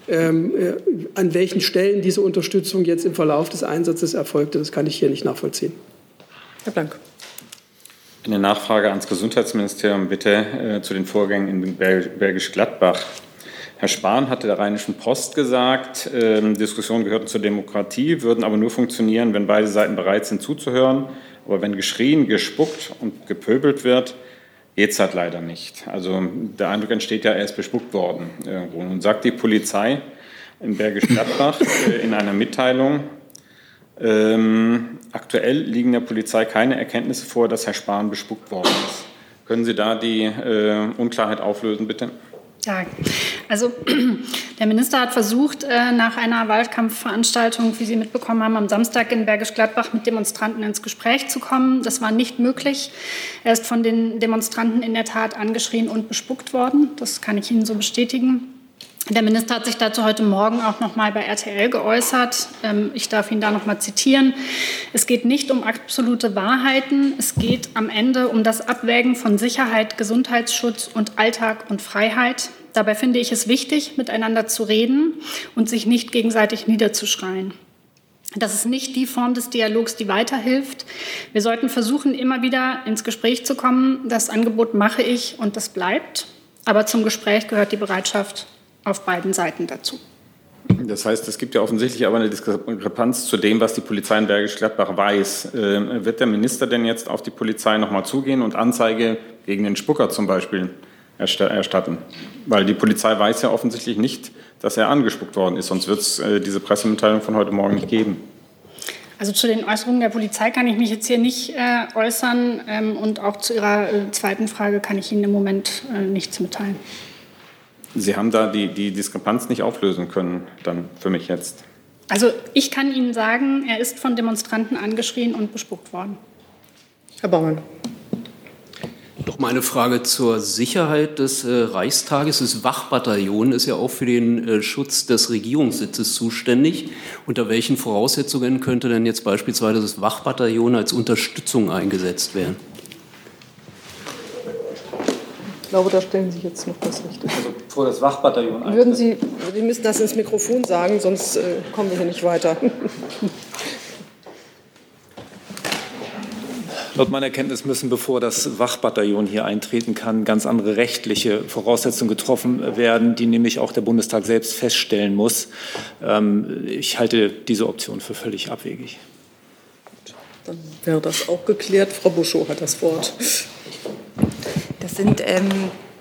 Ähm, äh, an welchen Stellen diese Unterstützung jetzt im Verlauf des Einsatzes erfolgte, das kann ich hier nicht nachvollziehen. Herr Blank. Eine Nachfrage ans Gesundheitsministerium bitte äh, zu den Vorgängen in Bergisch Gladbach. Herr Spahn hatte der Rheinischen Post gesagt, äh, Diskussionen gehörten zur Demokratie, würden aber nur funktionieren, wenn beide Seiten bereit sind zuzuhören. Aber wenn geschrien, gespuckt und gepöbelt wird, geht es halt leider nicht. Also der Eindruck entsteht ja, er ist bespuckt worden irgendwo. Nun sagt die Polizei in Bergisch Gladbach äh, in einer Mitteilung, ähm, aktuell liegen der Polizei keine Erkenntnisse vor, dass Herr Spahn bespuckt worden ist. Können Sie da die äh, Unklarheit auflösen, bitte? Ja, also der Minister hat versucht, äh, nach einer Wahlkampfveranstaltung, wie Sie mitbekommen haben, am Samstag in Bergisch Gladbach mit Demonstranten ins Gespräch zu kommen. Das war nicht möglich. Er ist von den Demonstranten in der Tat angeschrien und bespuckt worden. Das kann ich Ihnen so bestätigen. Der Minister hat sich dazu heute Morgen auch noch mal bei RTL geäußert. Ähm, ich darf ihn da noch mal zitieren. Es geht nicht um absolute Wahrheiten. Es geht am Ende um das Abwägen von Sicherheit, Gesundheitsschutz und Alltag und Freiheit. Dabei finde ich es wichtig, miteinander zu reden und sich nicht gegenseitig niederzuschreien. Das ist nicht die Form des Dialogs, die weiterhilft. Wir sollten versuchen, immer wieder ins Gespräch zu kommen. Das Angebot mache ich und das bleibt. Aber zum Gespräch gehört die Bereitschaft, auf beiden Seiten dazu. Das heißt, es gibt ja offensichtlich aber eine Diskrepanz zu dem, was die Polizei in Bergisch Gladbach weiß. Äh, wird der Minister denn jetzt auf die Polizei nochmal zugehen und Anzeige gegen den Spucker zum Beispiel erstatten? Weil die Polizei weiß ja offensichtlich nicht, dass er angespuckt worden ist, sonst wird es äh, diese Pressemitteilung von heute Morgen nicht geben. Also zu den Äußerungen der Polizei kann ich mich jetzt hier nicht äh, äußern ähm, und auch zu Ihrer äh, zweiten Frage kann ich Ihnen im Moment äh, nichts mitteilen. Sie haben da die, die Diskrepanz nicht auflösen können, dann für mich jetzt. Also ich kann Ihnen sagen, er ist von Demonstranten angeschrien und bespuckt worden. Herr Baumann. Noch mal eine Frage zur Sicherheit des äh, Reichstages. Das Wachbataillon ist ja auch für den äh, Schutz des Regierungssitzes zuständig. Unter welchen Voraussetzungen könnte denn jetzt beispielsweise das Wachbataillon als Unterstützung eingesetzt werden? Ich glaube, da stellen Sie jetzt noch das Richtige. Also vor das Wachbataillon eintritt. Würden Sie, Sie müssen das ins Mikrofon sagen, sonst äh, kommen wir hier nicht weiter. Laut meiner Kenntnis müssen, bevor das Wachbataillon hier eintreten kann, ganz andere rechtliche Voraussetzungen getroffen werden, die nämlich auch der Bundestag selbst feststellen muss. Ähm, ich halte diese Option für völlig abwegig. Dann wäre das auch geklärt. Frau Buschow hat das Wort. Das sind ähm,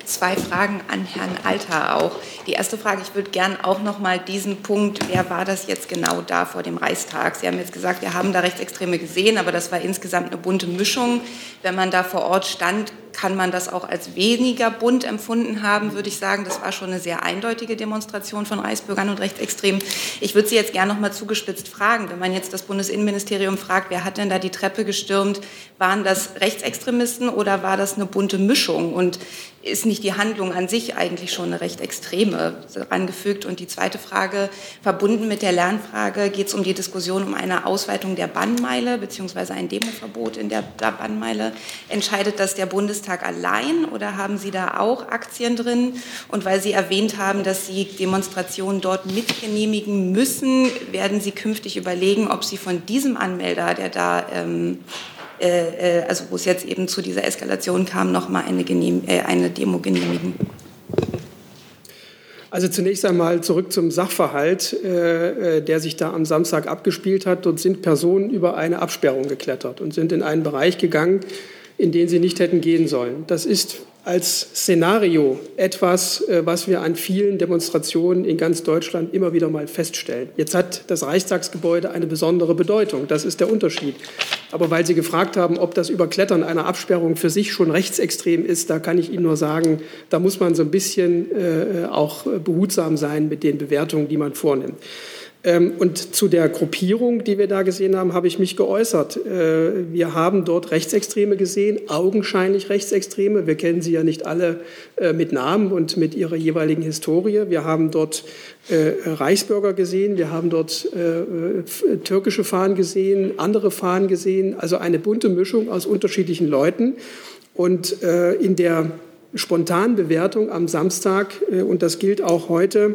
zwei Fragen an Herrn Alter auch. Die erste Frage, ich würde gern auch noch mal diesen Punkt, wer war das jetzt genau da vor dem Reichstag? Sie haben jetzt gesagt, wir haben da Rechtsextreme gesehen, aber das war insgesamt eine bunte Mischung. Wenn man da vor Ort stand, kann man das auch als weniger bunt empfunden haben, würde ich sagen. Das war schon eine sehr eindeutige Demonstration von Reichsbürgern und Rechtsextremen. Ich würde Sie jetzt gerne noch mal zugespitzt fragen, wenn man jetzt das Bundesinnenministerium fragt, wer hat denn da die Treppe gestürmt? Waren das Rechtsextremisten oder war das eine bunte Mischung? Und ist nicht die Handlung an sich eigentlich schon eine recht extreme angefügt? Und die zweite Frage, verbunden mit der Lernfrage, geht es um die Diskussion um eine Ausweitung der Bannmeile beziehungsweise ein Demoverbot in der Bannmeile. Entscheidet das der Bundestag Bundestag allein oder haben Sie da auch Aktien drin? Und weil Sie erwähnt haben, dass Sie Demonstrationen dort mitgenehmigen müssen, werden Sie künftig überlegen, ob Sie von diesem Anmelder, der da ähm, äh, äh also wo es jetzt eben zu dieser Eskalation kam, noch mal eine, äh, eine Demo genehmigen. Also zunächst einmal zurück zum Sachverhalt, äh, äh, der sich da am Samstag abgespielt hat. Dort sind Personen über eine Absperrung geklettert und sind in einen Bereich gegangen, in den sie nicht hätten gehen sollen. Das ist als Szenario etwas, äh, was wir an vielen Demonstrationen in ganz Deutschland immer wieder mal feststellen. Jetzt hat das Reichstagsgebäude eine besondere Bedeutung. Das ist der Unterschied. Aber weil Sie gefragt haben, ob das Überklettern einer Absperrung für sich schon rechtsextrem ist, da kann ich Ihnen nur sagen, da muss man so ein bisschen äh, auch behutsam sein mit den Bewertungen, die man vornimmt. Ähm, und zu der Gruppierung, die wir da gesehen haben, habe ich mich geäußert. Äh, wir haben dort Rechtsextreme gesehen, augenscheinlich Rechtsextreme. Wir kennen sie ja nicht alle äh, mit Namen und mit ihrer jeweiligen Historie. Wir haben dort äh, Reichsbürger gesehen, wir haben dort türkische Fahnen gesehen, andere Fahnen gesehen, also eine bunte Mischung aus unterschiedlichen Leuten. Und in der spontanen Bewertung am Samstag, und das gilt auch heute,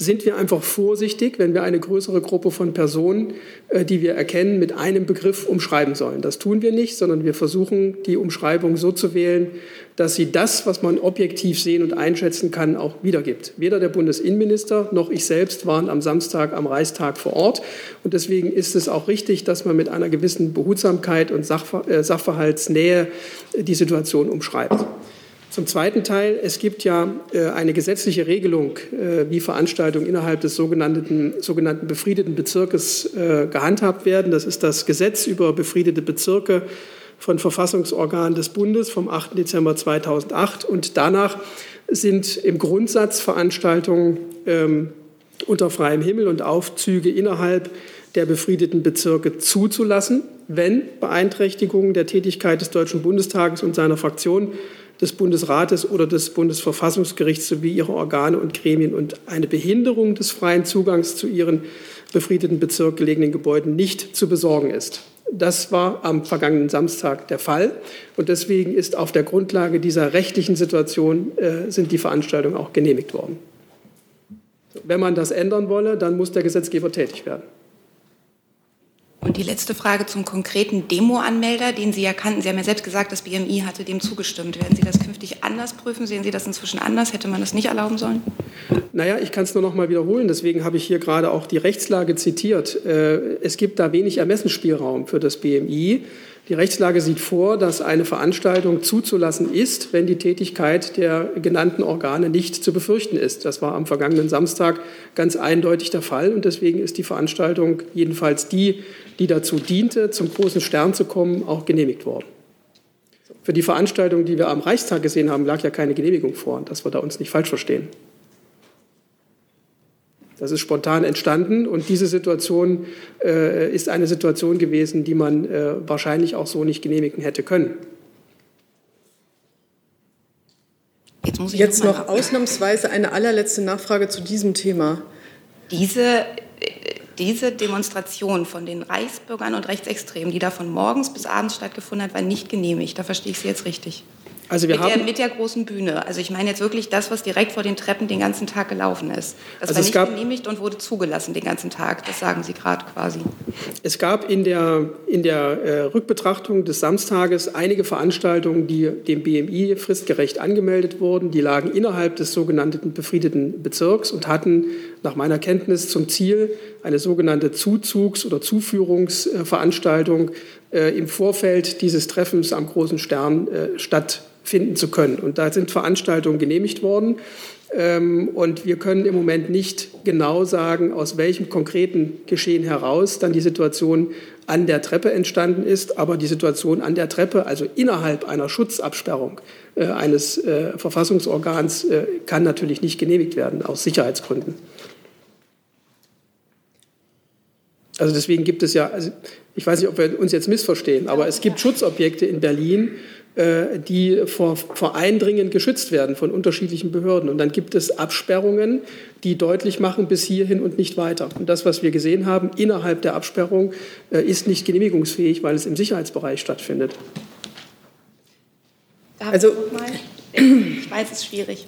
sind wir einfach vorsichtig, wenn wir eine größere Gruppe von Personen, äh, die wir erkennen, mit einem Begriff umschreiben sollen. Das tun wir nicht, sondern wir versuchen, die Umschreibung so zu wählen, dass sie das, was man objektiv sehen und einschätzen kann, auch wiedergibt. Weder der Bundesinnenminister noch ich selbst waren am Samstag am Reichstag vor Ort. Und deswegen ist es auch richtig, dass man mit einer gewissen Behutsamkeit und äh, Sachverhaltsnähe die Situation umschreibt. Zum zweiten Teil, es gibt ja äh, eine gesetzliche Regelung, äh, wie Veranstaltungen innerhalb des sogenannten, sogenannten befriedeten Bezirkes äh, gehandhabt werden. Das ist das Gesetz über befriedete Bezirke von Verfassungsorganen des Bundes vom 8. Dezember 2008. Und danach sind im Grundsatz Veranstaltungen ähm, unter freiem Himmel und Aufzüge innerhalb der befriedeten Bezirke zuzulassen, wenn Beeinträchtigungen der Tätigkeit des Deutschen Bundestages und seiner Fraktion des Bundesrates oder des Bundesverfassungsgerichts sowie ihrer Organe und Gremien und eine Behinderung des freien Zugangs zu ihren befriedeten Bezirk gelegenen Gebäuden nicht zu besorgen ist. Das war am vergangenen Samstag der Fall. Und deswegen ist auf der Grundlage dieser rechtlichen Situation äh, sind die Veranstaltungen auch genehmigt worden. Wenn man das ändern wolle, dann muss der Gesetzgeber tätig werden. Und die letzte Frage zum konkreten Demo-Anmelder, den Sie ja kannten. Sie haben ja selbst gesagt, das BMI hatte dem zugestimmt. Werden Sie das künftig anders prüfen? Sehen Sie das inzwischen anders? Hätte man das nicht erlauben sollen? Naja, ich kann es nur noch mal wiederholen. Deswegen habe ich hier gerade auch die Rechtslage zitiert. Äh, es gibt da wenig Ermessensspielraum für das BMI. Die Rechtslage sieht vor, dass eine Veranstaltung zuzulassen ist, wenn die Tätigkeit der genannten Organe nicht zu befürchten ist. Das war am vergangenen Samstag ganz eindeutig der Fall. Und deswegen ist die Veranstaltung, jedenfalls die, die dazu diente, zum großen Stern zu kommen, auch genehmigt worden. Für die Veranstaltung, die wir am Reichstag gesehen haben, lag ja keine Genehmigung vor, dass wir da uns nicht falsch verstehen. Das ist spontan entstanden und diese Situation äh, ist eine Situation gewesen, die man äh, wahrscheinlich auch so nicht genehmigen hätte können. Jetzt, muss ich Jetzt noch, noch ausnahmsweise eine allerletzte Nachfrage zu diesem Thema. Diese, diese Demonstration von den Reichsbürgern und Rechtsextremen, die da von morgens bis abends stattgefunden hat, war nicht genehmigt. Da verstehe ich Sie jetzt richtig. Also wir mit, haben, der, mit der großen Bühne. Also ich meine jetzt wirklich das, was direkt vor den Treppen den ganzen Tag gelaufen ist. Das also war nicht gab, genehmigt und wurde zugelassen den ganzen Tag. Das sagen Sie gerade quasi. Es gab in der, in der äh, Rückbetrachtung des Samstages einige Veranstaltungen, die dem BMI fristgerecht angemeldet wurden. Die lagen innerhalb des sogenannten befriedeten Bezirks und hatten nach meiner Kenntnis zum Ziel, eine sogenannte Zuzugs- oder Zuführungsveranstaltung äh, im Vorfeld dieses Treffens am Großen Stern äh, statt finden zu können. Und da sind Veranstaltungen genehmigt worden. Ähm, und wir können im Moment nicht genau sagen, aus welchem konkreten Geschehen heraus dann die Situation an der Treppe entstanden ist. Aber die Situation an der Treppe, also innerhalb einer Schutzabsperrung äh, eines äh, Verfassungsorgans, äh, kann natürlich nicht genehmigt werden, aus Sicherheitsgründen. Also deswegen gibt es ja, also ich weiß nicht, ob wir uns jetzt missverstehen, aber es gibt Schutzobjekte in Berlin, äh, die vor, vor Eindringen geschützt werden von unterschiedlichen Behörden. Und dann gibt es Absperrungen, die deutlich machen, bis hierhin und nicht weiter. Und das, was wir gesehen haben innerhalb der Absperrung, äh, ist nicht genehmigungsfähig, weil es im Sicherheitsbereich stattfindet. Also, ich weiß, es ist schwierig.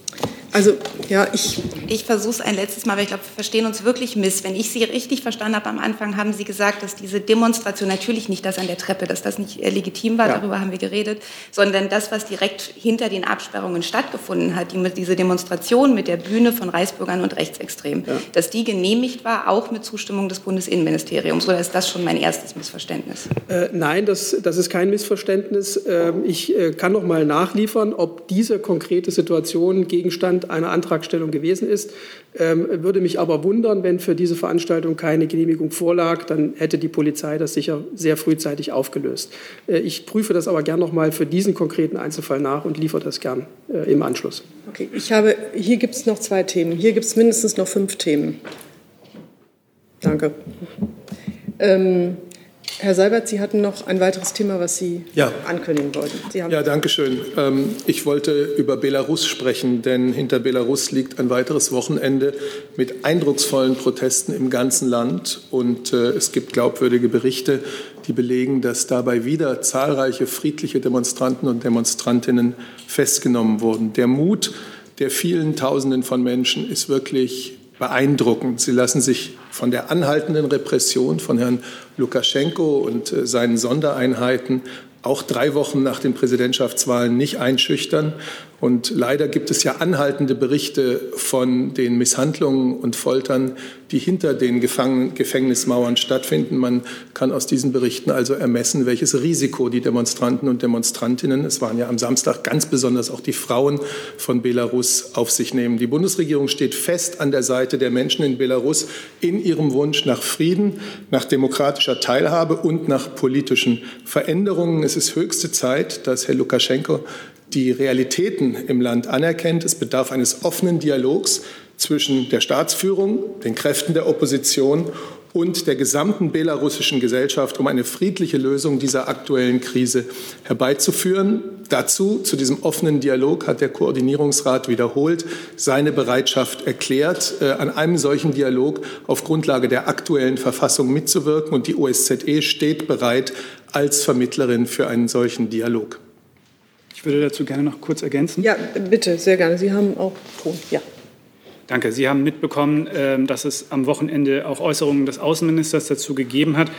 Also, ja, ich. Ich versuche es ein letztes Mal, weil ich glaube, wir verstehen uns wirklich miss. Wenn ich Sie richtig verstanden habe am Anfang, haben Sie gesagt, dass diese Demonstration natürlich nicht das an der Treppe, dass das nicht äh, legitim war, Ja. darüber haben wir geredet, sondern das, was direkt hinter den Absperrungen stattgefunden hat, die, diese Demonstration mit der Bühne von Reichsbürgern und Rechtsextremen, dass die genehmigt war, auch mit Zustimmung des Bundesinnenministeriums. Oder ist das schon mein erstes Missverständnis? Äh, nein, das, das ist kein Missverständnis. Ähm, ich äh, kann noch mal nachliefern, ob diese konkrete Situation Gegenstand einer Antragstellung gewesen ist. Ähm, würde mich aber wundern, wenn für diese Veranstaltung keine Genehmigung vorlag, dann hätte die Polizei das sicher sehr frühzeitig aufgelöst. Äh, ich prüfe das aber gern noch mal für diesen konkreten Einzelfall nach und liefere das gern äh, im Anschluss. Okay, ich habe, hier gibt es noch zwei Themen. Hier gibt es mindestens noch fünf Themen. Danke. Ähm, Herr Seibert, Sie hatten noch ein weiteres Thema, was Sie Ja. ankündigen wollten. Sie haben Ja, danke schön. Ähm, Ich wollte über Belarus sprechen, denn hinter Belarus liegt ein weiteres Wochenende mit eindrucksvollen Protesten im ganzen Land. Und äh, es gibt glaubwürdige Berichte, die belegen, dass dabei wieder zahlreiche friedliche Demonstranten und Demonstrantinnen festgenommen wurden. Der Mut der vielen Tausenden von Menschen ist wirklich beeindruckend. Sie lassen sich von der anhaltenden Repression von Herrn Lukaschenko und äh, seinen Sondereinheiten auch drei Wochen nach den Präsidentschaftswahlen nicht einschüchtern. Und leider gibt es ja anhaltende Berichte von den Misshandlungen und Foltern, die hinter den Gefangen Gefängnismauern stattfinden. Man kann aus diesen Berichten also ermessen, welches Risiko die Demonstranten und Demonstrantinnen, es waren ja am Samstag ganz besonders auch die Frauen von Belarus, auf sich nehmen. Die Bundesregierung steht fest an der Seite der Menschen in Belarus in ihrem Wunsch nach Frieden, nach demokratischer Teilhabe und nach politischen Veränderungen. Es ist höchste Zeit, dass Herr Lukaschenko die Realitäten im Land anerkennt. Es bedarf eines offenen Dialogs zwischen der Staatsführung, den Kräften der Opposition und der gesamten belarussischen Gesellschaft, um eine friedliche Lösung dieser aktuellen Krise herbeizuführen. Dazu, zu diesem offenen Dialog, hat der Koordinierungsrat wiederholt seine Bereitschaft erklärt, äh, an einem solchen Dialog auf Grundlage der aktuellen Verfassung mitzuwirken. Und die OSZE steht bereit als Vermittlerin für einen solchen Dialog. Ich würde dazu gerne noch kurz ergänzen. Ja, bitte, sehr gerne. Sie haben auch Ton. Ja. Danke. Sie haben mitbekommen, ähm, dass es am Wochenende auch Äußerungen des Außenministers dazu gegeben hat.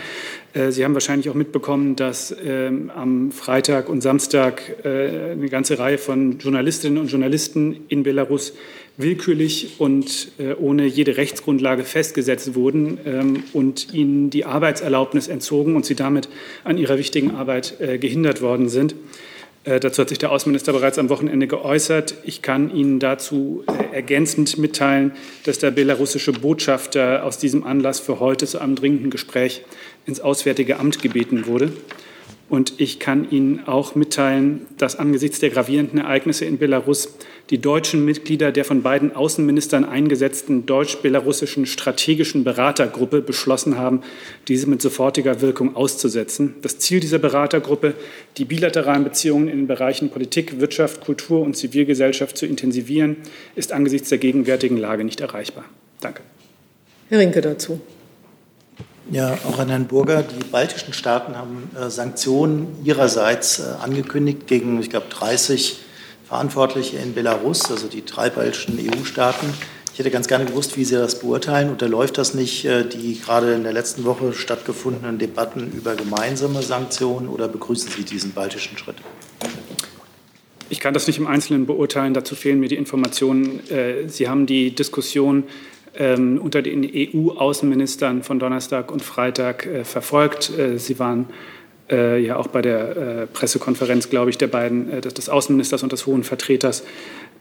Äh, Sie haben wahrscheinlich auch mitbekommen, dass ähm, am Freitag und Samstag äh, eine ganze Reihe von Journalistinnen und Journalisten in Belarus willkürlich und äh, ohne jede Rechtsgrundlage festgesetzt wurden ähm, und ihnen die Arbeitserlaubnis entzogen und sie damit an ihrer wichtigen Arbeit gehindert worden sind. Äh, Dazu hat sich der Außenminister bereits am Wochenende geäußert. Ich kann Ihnen dazu äh, ergänzend mitteilen, dass der belarussische Botschafter aus diesem Anlass für heute zu einem dringenden Gespräch ins Auswärtige Amt gebeten wurde. Und ich kann Ihnen auch mitteilen, dass angesichts der gravierenden Ereignisse in Belarus die deutschen Mitglieder der von beiden Außenministern eingesetzten deutsch-belarussischen strategischen Beratergruppe beschlossen haben, diese mit sofortiger Wirkung auszusetzen. Das Ziel dieser Beratergruppe, die bilateralen Beziehungen in den Bereichen Politik, Wirtschaft, Kultur und Zivilgesellschaft zu intensivieren, ist angesichts der gegenwärtigen Lage nicht erreichbar. Danke. Herr Rinke dazu. Ja, auch an Herrn Burger. Die baltischen Staaten haben äh, Sanktionen ihrerseits äh, angekündigt gegen, ich glaube, 30 Verantwortliche in Belarus, also die drei baltischen EU-Staaten. Ich hätte ganz gerne gewusst, wie Sie das beurteilen. Unterläuft das nicht äh, die gerade in der letzten Woche stattgefundenen Debatten über gemeinsame Sanktionen oder begrüßen Sie diesen baltischen Schritt? Ich kann das nicht im Einzelnen beurteilen, dazu fehlen mir die Informationen. Äh, Sie haben die Diskussion ähm, unter den EU-Außenministern von Donnerstag und Freitag äh, verfolgt. Äh, Sie waren äh, ja auch bei der äh, Pressekonferenz, glaube ich, der beiden, äh, des Außenministers und des Hohen Vertreters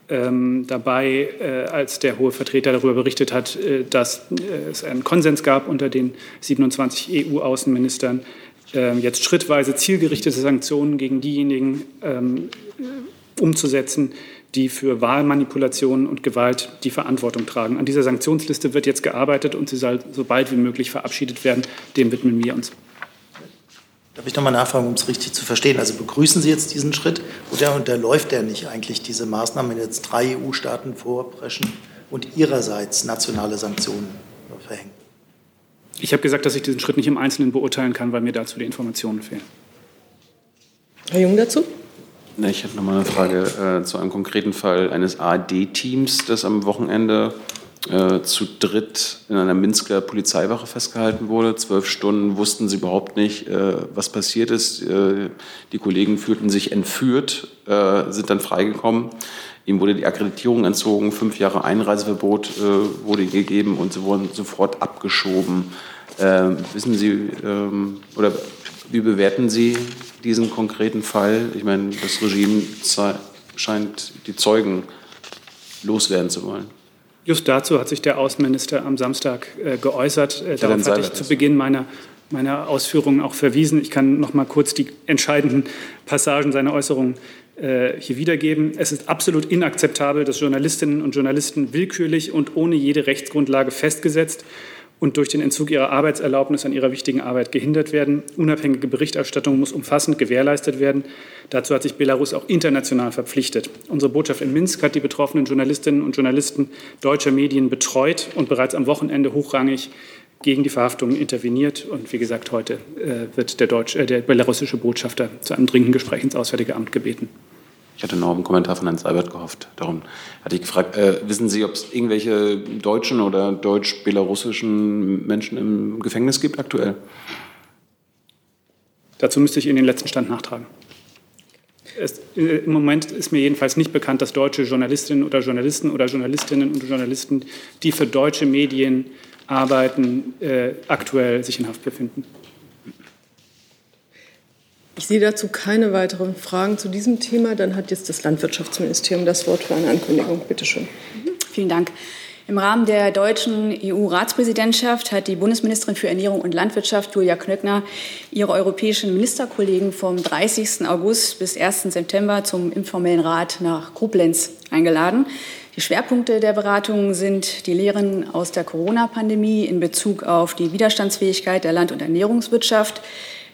ähm, dabei, äh, als der hohe Vertreter darüber berichtet hat, dass es einen Konsens gab unter den 27 EU-Außenministern, äh, jetzt schrittweise zielgerichtete Sanktionen gegen diejenigen ähm, umzusetzen, die für Wahlmanipulationen und Gewalt die Verantwortung tragen. An dieser Sanktionsliste wird jetzt gearbeitet und sie soll so bald wie möglich verabschiedet werden. Dem widmen wir uns. Darf ich nochmal nachfragen, um es richtig zu verstehen? Also begrüßen Sie jetzt diesen Schritt oder unterläuft der nicht eigentlich diese Maßnahmen, wenn jetzt drei EU-Staaten vorpreschen und ihrerseits nationale Sanktionen verhängen? Ich habe gesagt, dass ich diesen Schritt nicht im Einzelnen beurteilen kann, weil mir dazu die Informationen fehlen. Herr Jung dazu? Ich hätte noch mal eine Frage äh, zu einem konkreten Fall eines ARD-Teams, das am Wochenende äh, zu dritt in einer Minsker Polizeiwache festgehalten wurde. Zwölf Stunden wussten sie überhaupt nicht, äh, was passiert ist. Äh, die Kollegen fühlten sich entführt, äh, sind dann freigekommen. Ihm wurde die Akkreditierung entzogen, fünf Jahre Einreiseverbot äh, wurde gegeben und sie wurden sofort abgeschoben. Ähm, wissen Sie ähm, oder wie bewerten Sie diesen konkreten Fall? Ich meine, das Regime scheint die Zeugen loswerden zu wollen. Just dazu hat sich der Außenminister am Samstag äh, geäußert. Äh, darauf hatte ich zu Beginn meiner, meiner Ausführungen auch verwiesen. Ich kann noch mal kurz die entscheidenden Passagen seiner Äußerungen äh, hier wiedergeben. Es ist absolut inakzeptabel, dass Journalistinnen und Journalisten willkürlich und ohne jede Rechtsgrundlage festgesetzt und durch den Entzug ihrer Arbeitserlaubnis an ihrer wichtigen Arbeit gehindert werden. Unabhängige Berichterstattung muss umfassend gewährleistet werden. Dazu hat sich Belarus auch international verpflichtet. Unsere Botschaft in Minsk hat die betroffenen Journalistinnen und Journalisten deutscher Medien betreut und bereits am Wochenende hochrangig gegen die Verhaftungen interveniert. Und wie gesagt, heute äh, wird der, Deutsch, äh, der belarussische Botschafter zu einem dringenden Gespräch ins Auswärtige Amt gebeten. Ich hatte noch einen Kommentar von Herrn Seibert gehofft. Darum hatte ich gefragt, äh, wissen Sie, ob es irgendwelche deutschen oder deutsch-belarussischen Menschen im Gefängnis gibt aktuell? Dazu müsste ich Ihnen den letzten Stand nachtragen. Es, äh, Im Moment ist mir jedenfalls nicht bekannt, dass deutsche Journalistinnen oder Journalisten oder Journalistinnen und Journalisten, die für deutsche Medien arbeiten, äh, aktuell sich in Haft befinden. Ich sehe dazu keine weiteren Fragen zu diesem Thema. Dann hat jetzt das Landwirtschaftsministerium das Wort für eine Ankündigung. Bitte schön. Mhm. Vielen Dank. Im Rahmen der deutschen EU-Ratspräsidentschaft hat die Bundesministerin für Ernährung und Landwirtschaft, Julia Knöckner, ihre europäischen Ministerkollegen vom 30. August bis 1. September zum informellen Rat nach Koblenz eingeladen. Die Schwerpunkte der Beratungen sind die Lehren aus der Corona-Pandemie in Bezug auf die Widerstandsfähigkeit der Land- und Ernährungswirtschaft,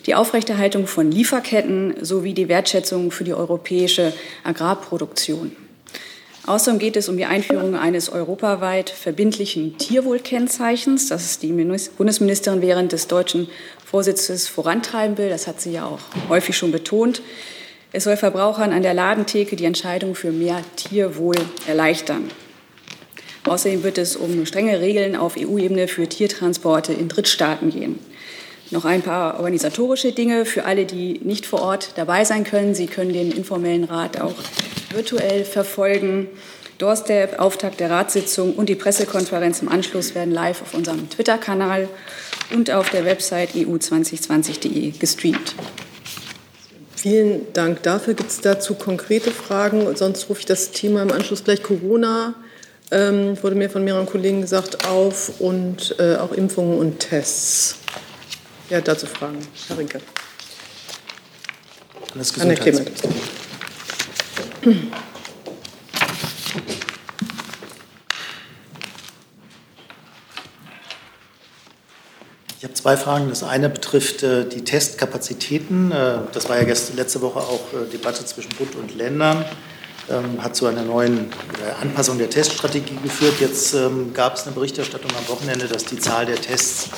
die Aufrechterhaltung von Lieferketten sowie die Wertschätzung für die europäische Agrarproduktion. Außerdem geht es um die Einführung eines europaweit verbindlichen Tierwohlkennzeichens, das die Bundesministerin während des deutschen Vorsitzes vorantreiben will. Das hat sie ja auch häufig schon betont. Es soll Verbrauchern an der Ladentheke die Entscheidung für mehr Tierwohl erleichtern. Außerdem wird es um strenge Regeln auf EU-Ebene für Tiertransporte in Drittstaaten gehen. Noch ein paar organisatorische Dinge für alle, die nicht vor Ort dabei sein können. Sie können den informellen Rat auch virtuell verfolgen. Doorstep, Auftakt der Ratssitzung und die Pressekonferenz im Anschluss werden live auf unserem Twitter-Kanal und auf der Website eu2020.de gestreamt. Vielen Dank dafür. Gibt es dazu konkrete Fragen? Sonst rufe ich das Thema im Anschluss gleich Corona, ähm, wurde mir von mehreren Kollegen gesagt, auf und äh, auch Impfungen und Tests. Ja, dazu Fragen. Herr Rinke. Anne Clement. Ich habe zwei Fragen. Das eine betrifft äh, die Testkapazitäten. Äh, das war ja gestern, letzte Woche auch äh, Debatte zwischen Bund und Ländern. Ähm, hat zu einer neuen Anpassung der Teststrategie geführt. Jetzt ähm, gab es eine Berichterstattung am Wochenende, dass die Zahl der Tests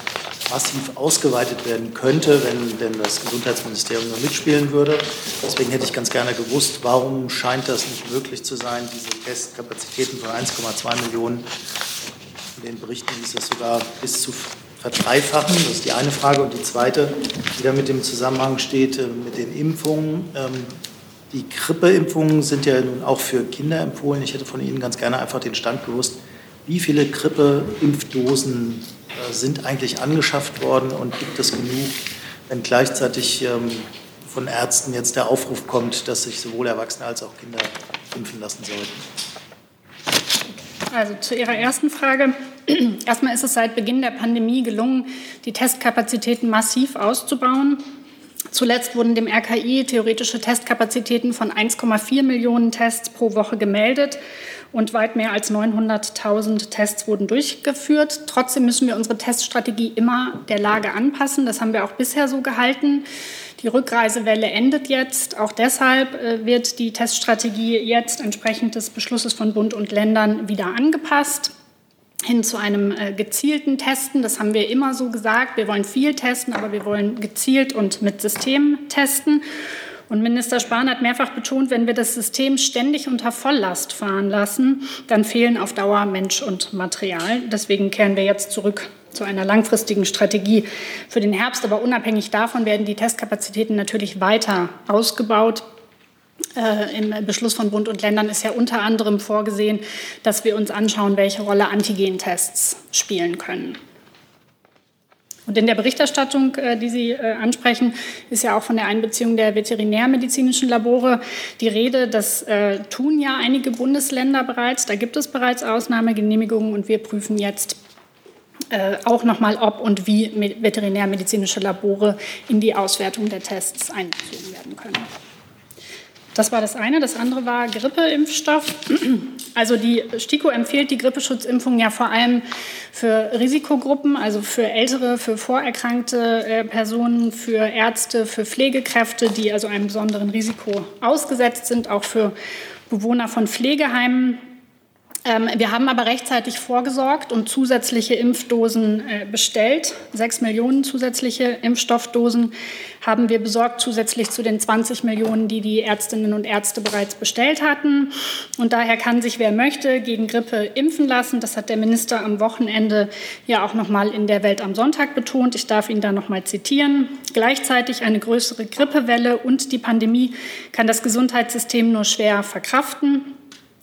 massiv ausgeweitet werden könnte, wenn denn das Gesundheitsministerium nur mitspielen würde. Deswegen hätte ich ganz gerne gewusst, warum scheint das nicht möglich zu sein, diese Testkapazitäten von 1,2 Millionen, in den Berichten hieß das sogar bis zu verdreifachen. Das ist die eine Frage. Und die zweite, die da mit dem Zusammenhang steht, äh, mit den Impfungen. Ähm, die Grippeimpfungen sind ja nun auch für Kinder empfohlen. Ich hätte von Ihnen ganz gerne einfach den Stand gewusst, wie viele Grippeimpfdosen sind eigentlich angeschafft worden und gibt es genug, wenn gleichzeitig ähm, von Ärzten jetzt der Aufruf kommt, dass sich sowohl Erwachsene als auch Kinder impfen lassen sollten? Also zu Ihrer ersten Frage. Erstmal ist es seit Beginn der Pandemie gelungen, die Testkapazitäten massiv auszubauen. Zuletzt wurden dem RKI theoretische Testkapazitäten von 1,4 Millionen Tests pro Woche gemeldet und weit mehr als 900.000 Tests wurden durchgeführt. Trotzdem müssen wir unsere Teststrategie immer der Lage anpassen. Das haben wir auch bisher so gehalten. Die Rückreisewelle endet jetzt. Auch deshalb äh, wird die Teststrategie jetzt entsprechend des Beschlusses von Bund und Ländern wieder angepasst hin zu einem äh, gezielten Testen. Das haben wir immer so gesagt. Wir wollen viel testen, aber wir wollen gezielt und mit Systemen testen. Und Minister Spahn hat mehrfach betont, wenn wir das System ständig unter Volllast fahren lassen, dann fehlen auf Dauer Mensch und Material. Deswegen kehren wir jetzt zurück zu einer langfristigen Strategie für den Herbst. Aber unabhängig davon werden die Testkapazitäten natürlich weiter ausgebaut. Äh, Im Beschluss von Bund und Ländern ist ja unter anderem vorgesehen, dass wir uns anschauen, welche Rolle Antigentests spielen können. Und in der Berichterstattung, äh, die Sie äh, ansprechen, ist ja auch von der Einbeziehung der veterinärmedizinischen Labore die Rede. Das äh, tun ja einige Bundesländer bereits. Da gibt es bereits Ausnahmegenehmigungen und wir prüfen jetzt auch nochmal, ob und wie veterinärmedizinische Labore in die Auswertung der Tests einbezogen werden können. Das war das eine. Das andere war Grippeimpfstoff. Also die STIKO empfiehlt die Grippeschutzimpfung ja vor allem für Risikogruppen, also für ältere, für vorerkrankte äh, Personen, für Ärzte, für Pflegekräfte, die also einem besonderen Risiko ausgesetzt sind, auch für Bewohner von Pflegeheimen. Ähm, wir haben aber rechtzeitig vorgesorgt und zusätzliche Impfdosen äh, bestellt. Sechs Millionen zusätzliche Impfstoffdosen haben wir besorgt, zusätzlich zu den 20 Millionen, die die Ärztinnen und Ärzte bereits bestellt hatten. Und daher kann sich, wer möchte, gegen Grippe impfen lassen. Das hat der Minister am Wochenende ja auch noch mal in der Welt am Sonntag betont. Ich darf ihn da noch mal zitieren. Gleichzeitig eine größere Grippewelle und die Pandemie kann das Gesundheitssystem nur schwer verkraften.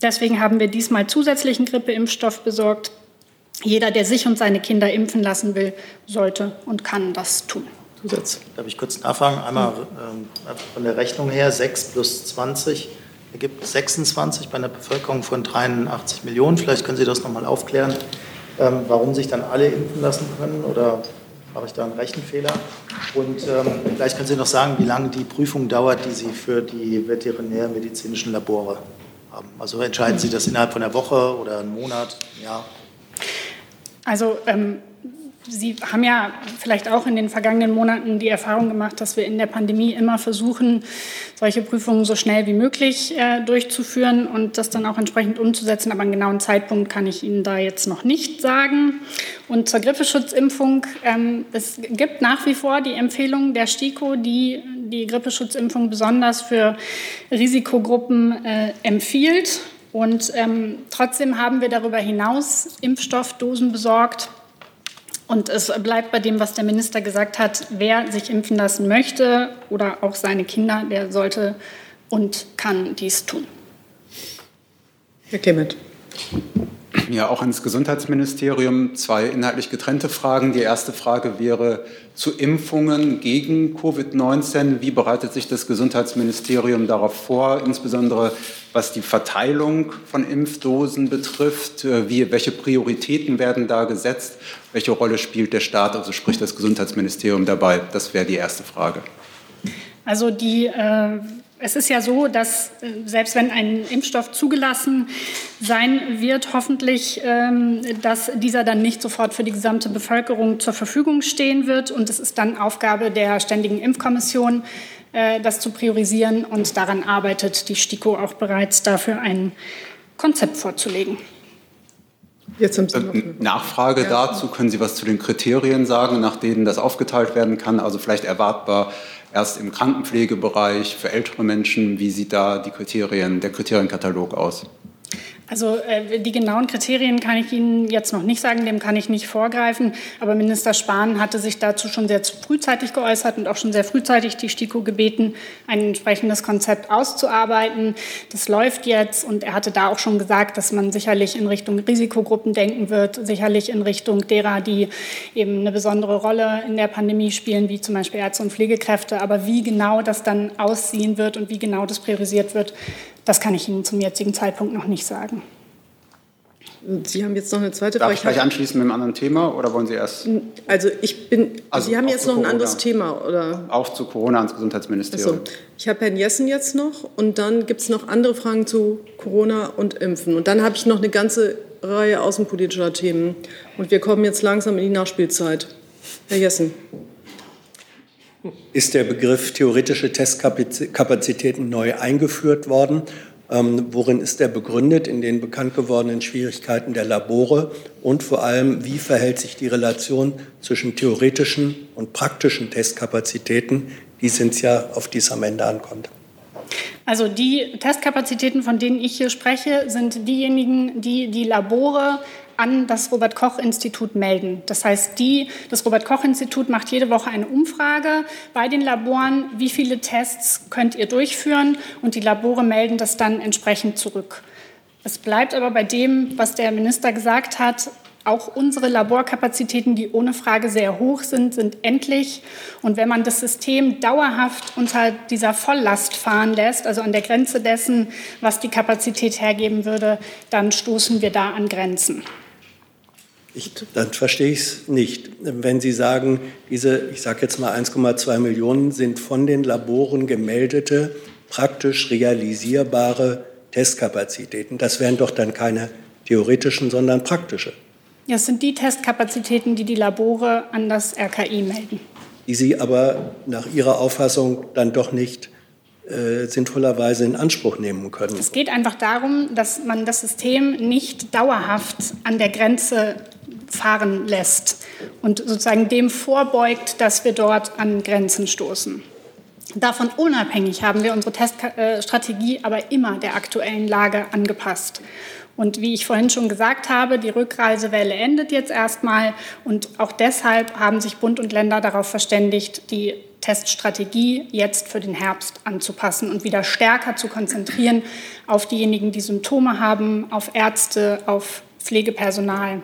Deswegen haben wir diesmal zusätzlichen Grippeimpfstoff besorgt. Jeder, der sich und seine Kinder impfen lassen will, sollte und kann das tun. Zusatz. Darf ich kurz nachfragen? Einmal ähm, von der Rechnung her, 6 plus 20 ergibt 26 bei einer Bevölkerung von 83 Millionen. Vielleicht können Sie das noch mal aufklären, ähm, warum sich dann alle impfen lassen können oder mache ich da einen Rechenfehler? Und ähm, vielleicht können Sie noch sagen, wie lange die Prüfung dauert, die Sie für die veterinärmedizinischen Labore haben. Also entscheiden Sie das innerhalb von einer Woche oder einem Monat, ja? Also ähm, Sie haben ja vielleicht auch in den vergangenen Monaten die Erfahrung gemacht, dass wir in der Pandemie immer versuchen, solche Prüfungen so schnell wie möglich äh, durchzuführen und das dann auch entsprechend umzusetzen. Aber einen genauen Zeitpunkt kann ich Ihnen da jetzt noch nicht sagen. Und zur Grippeschutzimpfung. Ähm, es gibt nach wie vor die Empfehlung der STIKO, die die Grippeschutzimpfung besonders für Risikogruppen äh, empfiehlt. Und ähm, trotzdem haben wir darüber hinaus Impfstoffdosen besorgt und es bleibt bei dem, was der Minister gesagt hat. Wer sich impfen lassen möchte oder auch seine Kinder, der sollte und kann dies tun. Herr Clement. Ja, auch ans Gesundheitsministerium zwei inhaltlich getrennte Fragen. Die erste Frage wäre zu Impfungen gegen Covid-19. Wie bereitet sich das Gesundheitsministerium darauf vor, insbesondere was die Verteilung von Impfdosen betrifft? Wie, welche Prioritäten werden da gesetzt? Welche Rolle spielt der Staat, also sprich das Gesundheitsministerium dabei? Das wäre die erste Frage. Also die äh es ist ja so, dass äh, selbst wenn ein Impfstoff zugelassen sein wird, hoffentlich, ähm, dass dieser dann nicht sofort für die gesamte Bevölkerung zur Verfügung stehen wird. Und es ist dann Aufgabe der Ständigen Impfkommission, äh, das zu priorisieren. Und daran arbeitet die STIKO auch bereits, dafür ein Konzept vorzulegen. Jetzt haben Sie noch eine Nachfrage ja. dazu. Können Sie was zu den Kriterien sagen, nach denen das aufgeteilt werden kann? Also vielleicht erwartbar erst im Krankenpflegebereich für ältere Menschen. Wie sieht da die Kriterien, der Kriterienkatalog aus? Also äh, die genauen Kriterien kann ich Ihnen jetzt noch nicht sagen, dem kann ich nicht vorgreifen. Aber Minister Spahn hatte sich dazu schon sehr frühzeitig geäußert und auch schon sehr frühzeitig die STIKO gebeten, ein entsprechendes Konzept auszuarbeiten. Das läuft jetzt und er hatte da auch schon gesagt, dass man sicherlich in Richtung Risikogruppen denken wird, sicherlich in Richtung derer, die eben eine besondere Rolle in der Pandemie spielen, wie zum Beispiel Ärzte und Pflegekräfte. Aber wie genau das dann aussehen wird und wie genau das priorisiert wird, das kann ich Ihnen zum jetzigen Zeitpunkt noch nicht sagen. Sie haben jetzt noch eine zweite Frage. Darf ich gleich anschließen mit einem anderen Thema oder wollen Sie erst? Also ich bin. Also Sie haben jetzt noch Corona. ein anderes Thema oder? Auch zu Corona ans Gesundheitsministerium. Achso. Ich habe Herrn Jessen jetzt noch und dann gibt es noch andere Fragen zu Corona und Impfen und dann habe ich noch eine ganze Reihe außenpolitischer Themen und wir kommen jetzt langsam in die Nachspielzeit. Herr Jessen. Ist der Begriff theoretische Testkapazitäten neu eingeführt worden? Ähm, worin ist er begründet? In den bekannt gewordenen Schwierigkeiten der Labore? Und vor allem, wie verhält sich die Relation zwischen theoretischen und praktischen Testkapazitäten? Die sind es ja, auf die es am Ende ankommt. Also die Testkapazitäten, von denen ich hier spreche, sind diejenigen, die die Labore an das Robert Koch Institut melden. Das heißt, die, das Robert Koch Institut macht jede Woche eine Umfrage bei den Laboren, wie viele Tests könnt ihr durchführen und die Labore melden das dann entsprechend zurück. Es bleibt aber bei dem, was der Minister gesagt hat, auch unsere Laborkapazitäten, die ohne Frage sehr hoch sind, sind endlich. Und wenn man das System dauerhaft unter dieser Volllast fahren lässt, also an der Grenze dessen, was die Kapazität hergeben würde, dann stoßen wir da an Grenzen. Ich, dann verstehe ich es nicht. Wenn Sie sagen, diese, ich sage jetzt mal 1,2 Millionen sind von den Laboren gemeldete, praktisch realisierbare Testkapazitäten. Das wären doch dann keine theoretischen, sondern praktische. Ja, es sind die Testkapazitäten, die die Labore an das RKI melden. Die Sie aber nach Ihrer Auffassung dann doch nicht äh, sinnvollerweise in Anspruch nehmen können. Es geht einfach darum, dass man das System nicht dauerhaft an der Grenze fahren lässt und sozusagen dem vorbeugt, dass wir dort an Grenzen stoßen. Davon unabhängig haben wir unsere Teststrategie aber immer der aktuellen Lage angepasst. Und wie ich vorhin schon gesagt habe, die Rückreisewelle endet jetzt erstmal. Und auch deshalb haben sich Bund und Länder darauf verständigt, die Teststrategie jetzt für den Herbst anzupassen und wieder stärker zu konzentrieren auf diejenigen, die Symptome haben, auf Ärzte, auf Pflegepersonal.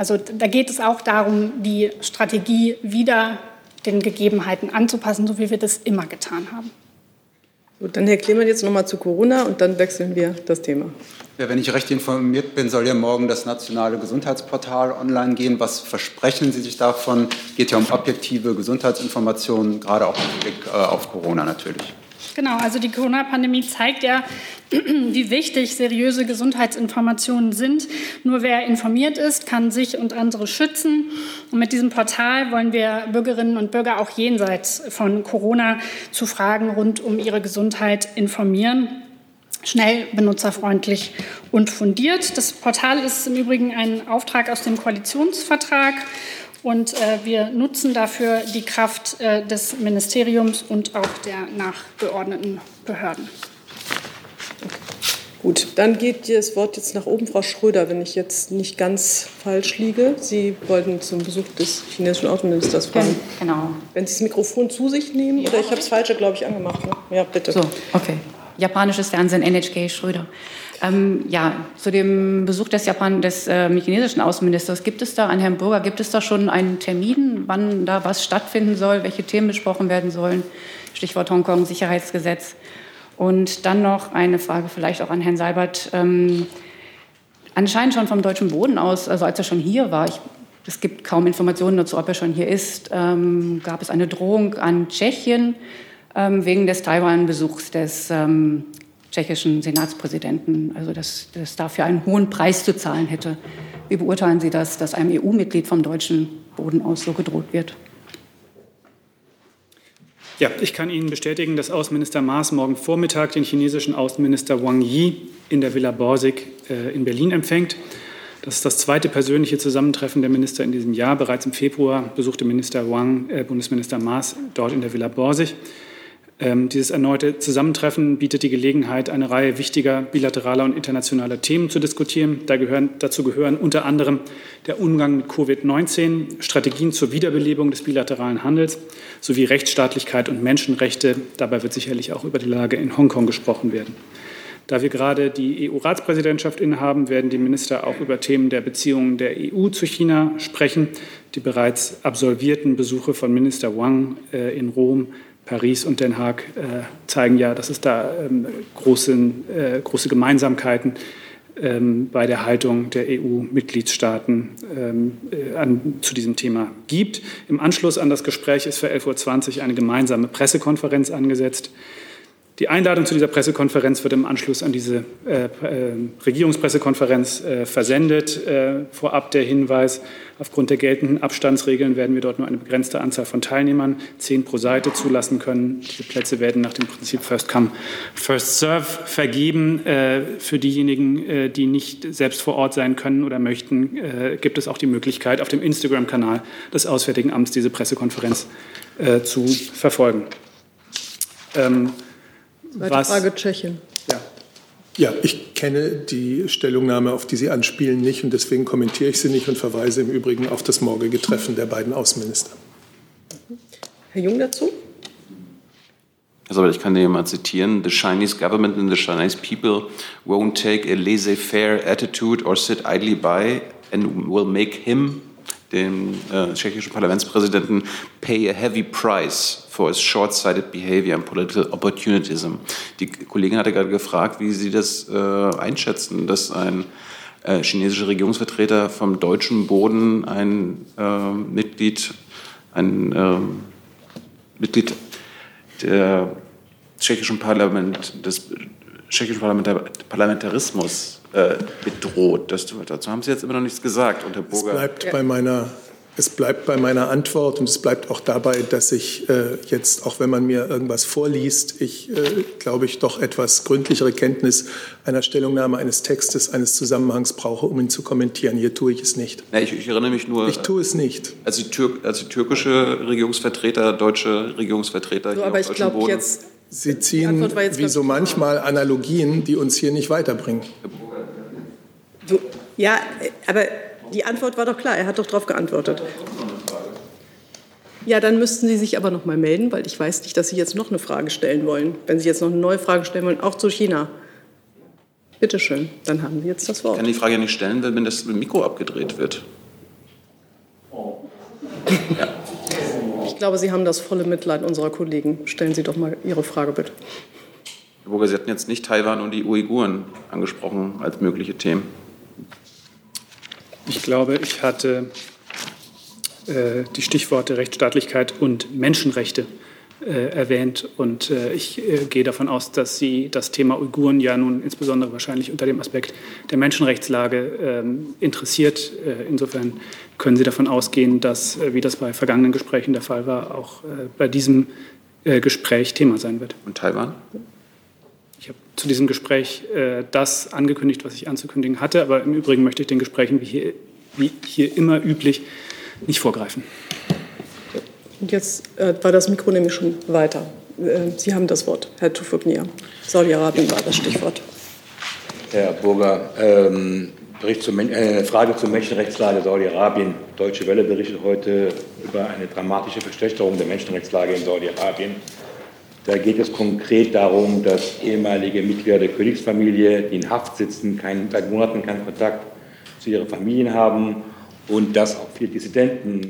Also da geht es auch darum, die Strategie wieder den Gegebenheiten anzupassen, so wie wir das immer getan haben. Gut, dann Herr Klemann jetzt noch mal zu Corona und dann wechseln wir das Thema. Ja, wenn ich recht informiert bin, soll ja morgen das nationale Gesundheitsportal online gehen. Was versprechen Sie sich davon? Geht ja um objektive Gesundheitsinformationen, gerade auch im Blick äh, auf Corona natürlich. Genau, also die Corona-Pandemie zeigt ja, wie wichtig seriöse Gesundheitsinformationen sind. Nur wer informiert ist, kann sich und andere schützen. Und mit diesem Portal wollen wir Bürgerinnen und Bürger auch jenseits von Corona zu Fragen rund um ihre Gesundheit informieren. Schnell, benutzerfreundlich und fundiert. Das Portal ist im Übrigen ein Auftrag aus dem Koalitionsvertrag und äh, wir nutzen dafür die Kraft äh, des Ministeriums und auch der nachgeordneten Behörden. Okay. Gut, dann geht das Wort jetzt nach oben, Frau Schröder, wenn ich jetzt nicht ganz falsch liege. Sie wollten zum Besuch des chinesischen Außenministers fragen. Genau. Wenn Sie das Mikrofon zu sich nehmen, ja. oder ich habe es falsche, glaube ich, angemacht. Ne? Ja, bitte. So, okay. Japanisches Fernsehen, NHK Schröder. Ähm, ja, zu dem Besuch des, Japan, des äh, chinesischen Außenministers, gibt es da an Herrn Burger, gibt es da schon einen Termin, wann da was stattfinden soll, welche Themen besprochen werden sollen? Stichwort Hongkong, Sicherheitsgesetz. Und dann noch eine Frage vielleicht auch an Herrn Seibert. Ähm, anscheinend schon vom deutschen Boden aus, also als er schon hier war, ich, es gibt kaum Informationen dazu, ob er schon hier ist, ähm, gab es eine Drohung an Tschechien ähm, wegen des Taiwan-Besuchs des ähm, tschechischen Senatspräsidenten, also dass das dafür einen hohen Preis zu zahlen hätte. Wie beurteilen Sie das, dass einem EU-Mitglied vom deutschen Boden aus so gedroht wird? Ja, ich kann Ihnen bestätigen, dass Außenminister Maas morgen Vormittag den chinesischen Außenminister Wang Yi in der Villa Borsig äh, in Berlin empfängt. Das ist das zweite persönliche Zusammentreffen der Minister in diesem Jahr. Bereits im Februar besuchte Minister Wang, äh, Bundesminister Maas dort in der Villa Borsig. Ähm, dieses erneute Zusammentreffen bietet die Gelegenheit, eine Reihe wichtiger bilateraler und internationaler Themen zu diskutieren. Da gehören, dazu gehören unter anderem der Umgang mit Covid-19, Strategien zur Wiederbelebung des bilateralen Handels sowie Rechtsstaatlichkeit und Menschenrechte. Dabei wird sicherlich auch über die Lage in Hongkong gesprochen werden. Da wir gerade die EU-Ratspräsidentschaft innehaben, werden die Minister auch über Themen der Beziehungen der EU zu China sprechen. Die bereits absolvierten Besuche von Minister Wang äh, in Rom Paris und Den Haag äh, zeigen ja, dass es da ähm, große, äh, große Gemeinsamkeiten ähm, bei der Haltung der EU-Mitgliedstaaten ähm, äh, zu diesem Thema gibt. Im Anschluss an das Gespräch ist für 11.20 Uhr eine gemeinsame Pressekonferenz angesetzt. Die Einladung zu dieser Pressekonferenz wird im Anschluss an diese äh, äh, Regierungspressekonferenz äh, versendet. Äh, vorab der Hinweis, aufgrund der geltenden Abstandsregeln werden wir dort nur eine begrenzte Anzahl von Teilnehmern, zehn pro Seite, zulassen können. Diese Plätze werden nach dem Prinzip First Come, First Serve vergeben. Äh, für diejenigen, äh, die nicht selbst vor Ort sein können oder möchten, gibt es auch die Möglichkeit, auf dem Instagram-Kanal des Auswärtigen Amts diese Pressekonferenz zu verfolgen. Ähm, Zweite was. Frage Tschechien. Ja. Ja, ich kenne die Stellungnahme, auf die Sie anspielen, nicht und deswegen kommentiere ich sie nicht und verweise im Übrigen auf das morgige Treffen der beiden Außenminister. Herr Jung dazu? Also ich kann dir mal zitieren. The Chinese government and the Chinese people won't take a laissez-faire attitude or sit idly by and will make him, den äh, tschechischen Parlamentspräsidenten, pay a heavy price for his short-sighted behavior and political opportunism. Die Kollegin hatte gerade gefragt, wie Sie das äh, einschätzen, dass ein äh, chinesischer Regierungsvertreter vom deutschen Boden ein äh, Mitglied, ein ähm, Mitglied der tschechischen Parlament, des tschechischen Parlamentar Parlamentarismus äh, bedroht. Das, dazu haben Sie jetzt immer noch nichts gesagt. Und Herr Es Burger, bleibt bei meiner, es bleibt bei meiner Antwort und es bleibt auch dabei, dass ich äh, jetzt, auch wenn man mir irgendwas vorliest, ich, äh, glaube ich, doch etwas gründlichere Kenntnis einer Stellungnahme, eines Textes, eines Zusammenhangs brauche, um ihn zu kommentieren. Hier tue ich es nicht. Na, ich, ich erinnere mich nur. Ich tue es nicht. Als die, Tür, als die türkische Regierungsvertreter, deutsche Regierungsvertreter So, hier aber auf ich deutschem glaube Boden. jetzt. Sie ziehen wie so klar. manchmal Analogien, die uns hier nicht weiterbringen. So, ja, aber die Antwort war doch klar. Er hat doch darauf geantwortet. Ja, dann müssten Sie sich aber noch mal melden, weil ich weiß nicht, dass Sie jetzt noch eine Frage stellen wollen. Wenn Sie jetzt noch eine neue Frage stellen wollen, auch zu China. Bitte schön, dann haben Sie jetzt das Ich Wort. kann die Frage ja nicht stellen, wenn das Mikro abgedreht wird. Ich glaube, Sie haben das volle Mitleid unserer Kollegen. Stellen Sie doch mal Ihre Frage, bitte. Herr Burger, Sie hatten jetzt nicht Taiwan und die Uiguren angesprochen als mögliche Themen. Ich glaube, ich hatte äh, die Stichworte Rechtsstaatlichkeit und Menschenrechte äh, erwähnt. Und äh, ich äh, gehe davon aus, dass Sie das Thema Uiguren ja nun insbesondere wahrscheinlich unter dem Aspekt der Menschenrechtslage ähm, interessiert. Äh, insofern können Sie davon ausgehen, dass, äh, wie das bei vergangenen Gesprächen der Fall war, auch bei diesem Gespräch Thema sein wird. Und Taiwan? Ich habe zu diesem Gespräch äh, das angekündigt, was ich anzukündigen hatte, aber im Übrigen möchte ich den Gesprächen wie hier, wie hier immer üblich nicht vorgreifen. Und jetzt äh, war das Mikro nämlich schon weiter. Äh, Sie haben das Wort, Herr Tufugnia. Saudi-Arabien war das Stichwort. Herr Burger, ähm, Bericht zur, Men- äh, Frage zur Menschenrechtslage Saudi-Arabien. Deutsche Welle berichtet heute über eine dramatische Verschlechterung der Menschenrechtslage in Saudi-Arabien. Da geht es konkret darum, dass ehemalige Mitglieder der Königsfamilie, die in Haft sitzen, keinen, seit Monaten keinen Kontakt zu ihren Familien haben und dass auch viele Dissidenten,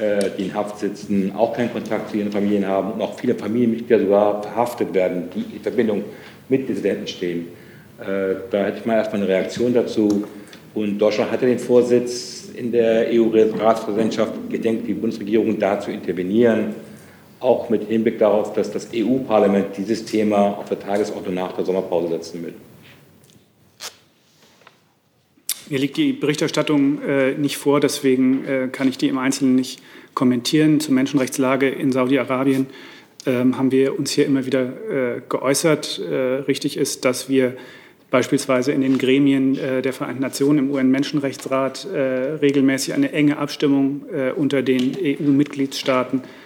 äh, die in Haft sitzen, auch keinen Kontakt zu ihren Familien haben und auch viele Familienmitglieder sogar verhaftet werden, die in Verbindung mit Dissidenten stehen. Äh, Da hätte ich mal erstmal eine Reaktion dazu. Und Deutschland hatte den Vorsitz in der EU-Ratspräsidentschaft gedenkt, die Bundesregierung da zu intervenieren, auch mit Hinblick darauf, dass das EU-Parlament dieses Thema auf der Tagesordnung nach der Sommerpause setzen will. Mir liegt die Berichterstattung äh, nicht vor, deswegen äh, kann ich die im Einzelnen nicht kommentieren. Zur Menschenrechtslage in Saudi-Arabien ähm, haben wir uns hier immer wieder äh, geäußert. Äh, richtig ist, dass wir beispielsweise in den Gremien äh, der Vereinten Nationen im UN-Menschenrechtsrat äh, regelmäßig eine enge Abstimmung äh, unter den EU-Mitgliedstaaten ähm,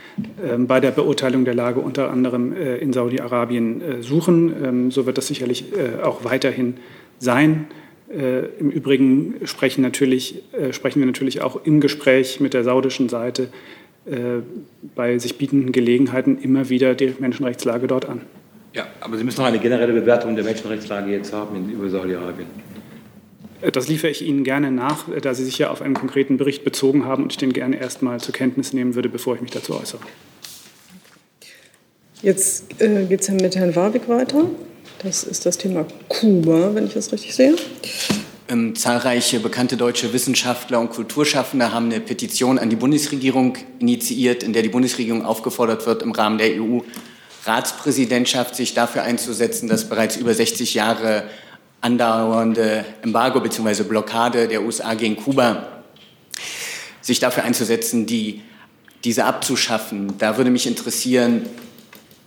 bei der Beurteilung der Lage unter anderem äh, in Saudi-Arabien äh, suchen. Ähm, So wird das sicherlich äh, auch weiterhin sein. Im Übrigen sprechen, natürlich, sprechen wir natürlich auch im Gespräch mit der saudischen Seite bei sich bietenden Gelegenheiten immer wieder die Menschenrechtslage dort an. Ja, aber Sie müssen noch eine generelle Bewertung der Menschenrechtslage jetzt haben über Saudi-Arabien. Äh, Das liefere ich Ihnen gerne nach, äh, da Sie sich ja auf einen konkreten Bericht bezogen haben und ich den gerne erst mal zur Kenntnis nehmen würde, bevor ich mich dazu äußere. Jetzt äh, geht es mit Herrn Warwick weiter. Das ist das Thema Kuba, wenn ich das richtig sehe. Ähm, zahlreiche bekannte deutsche Wissenschaftler und Kulturschaffende haben eine Petition an die Bundesregierung initiiert, in der die Bundesregierung aufgefordert wird, im Rahmen der EU-Ratspräsidentschaft sich dafür einzusetzen, dass bereits über 60 Jahre andauernde Embargo bzw. Blockade der USA gegen Kuba sich dafür einzusetzen, die, diese abzuschaffen. Da würde mich interessieren,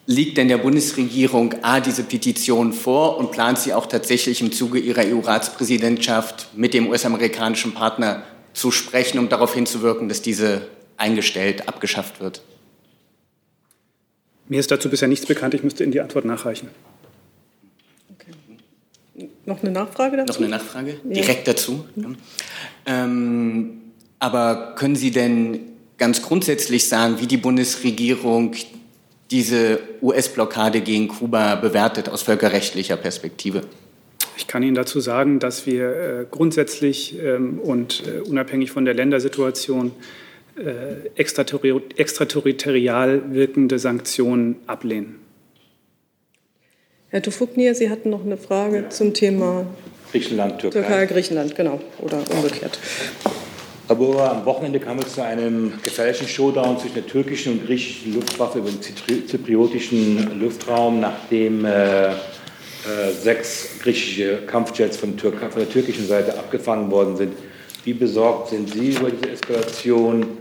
liegt denn der Bundesregierung A diese Petition vor und plant sie auch tatsächlich im Zuge ihrer EU-Ratspräsidentschaft mit dem US-amerikanischen Partner zu sprechen, um darauf hinzuwirken, dass diese eingestellt, abgeschafft wird? Mir ist dazu bisher nichts bekannt, ich müsste Ihnen die Antwort nachreichen. Noch eine Nachfrage dazu? Noch eine Nachfrage? Direkt ja. dazu. Ähm, aber können Sie denn ganz grundsätzlich sagen, wie die Bundesregierung diese US-Blockade gegen Kuba bewertet aus völkerrechtlicher Perspektive? Ich kann Ihnen dazu sagen, dass wir äh, grundsätzlich ähm, und äh, unabhängig von der Ländersituation äh, extraterritorial wirkende Sanktionen ablehnen. Herr Tufuknir, Sie hatten noch eine Frage zum Thema Griechenland, Türkei. Türkei, Griechenland, genau, oder umgekehrt. Aber am Wochenende kam es zu einem gefährlichen Showdown zwischen der türkischen und griechischen Luftwaffe über den zypriotischen Luftraum, nachdem äh, äh, sechs griechische Kampfjets von, Tür von der türkischen Seite abgefangen worden sind. Wie besorgt sind Sie über diese Eskalation?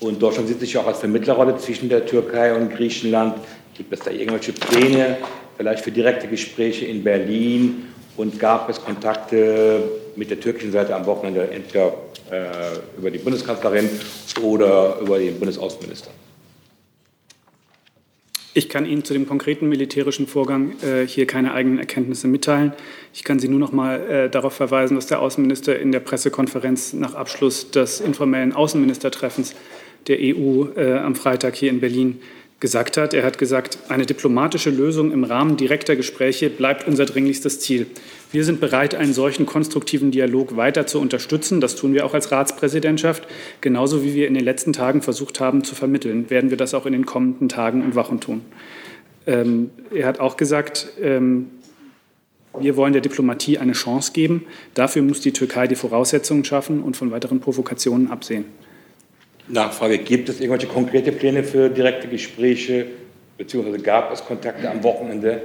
Und Deutschland sieht sich auch als Vermittlerrolle zwischen der Türkei und Griechenland. Gibt es da irgendwelche Pläne, vielleicht für direkte Gespräche in Berlin? Und gab es Kontakte mit der türkischen Seite am Wochenende, entweder äh, über die Bundeskanzlerin oder über den Bundesaußenminister? Ich kann Ihnen zu dem konkreten militärischen Vorgang äh, hier keine eigenen Erkenntnisse mitteilen. Ich kann Sie nur noch mal äh, darauf verweisen, dass der Außenminister in der Pressekonferenz nach Abschluss des informellen Außenministertreffens der EU äh, am Freitag hier in Berlin gesagt hat. Er hat gesagt, eine diplomatische Lösung im Rahmen direkter Gespräche bleibt unser dringlichstes Ziel. Wir sind bereit, einen solchen konstruktiven Dialog weiter zu unterstützen. Das tun wir auch als Ratspräsidentschaft. Genauso wie wir in den letzten Tagen versucht haben zu vermitteln, werden wir das auch in den kommenden Tagen und Wochen tun. Ähm, er hat auch gesagt, ähm, wir wollen der Diplomatie eine Chance geben. Dafür muss die Türkei die Voraussetzungen schaffen und von weiteren Provokationen absehen. Nachfrage, gibt es irgendwelche konkrete Pläne für direkte Gespräche, beziehungsweise gab es Kontakte am Wochenende?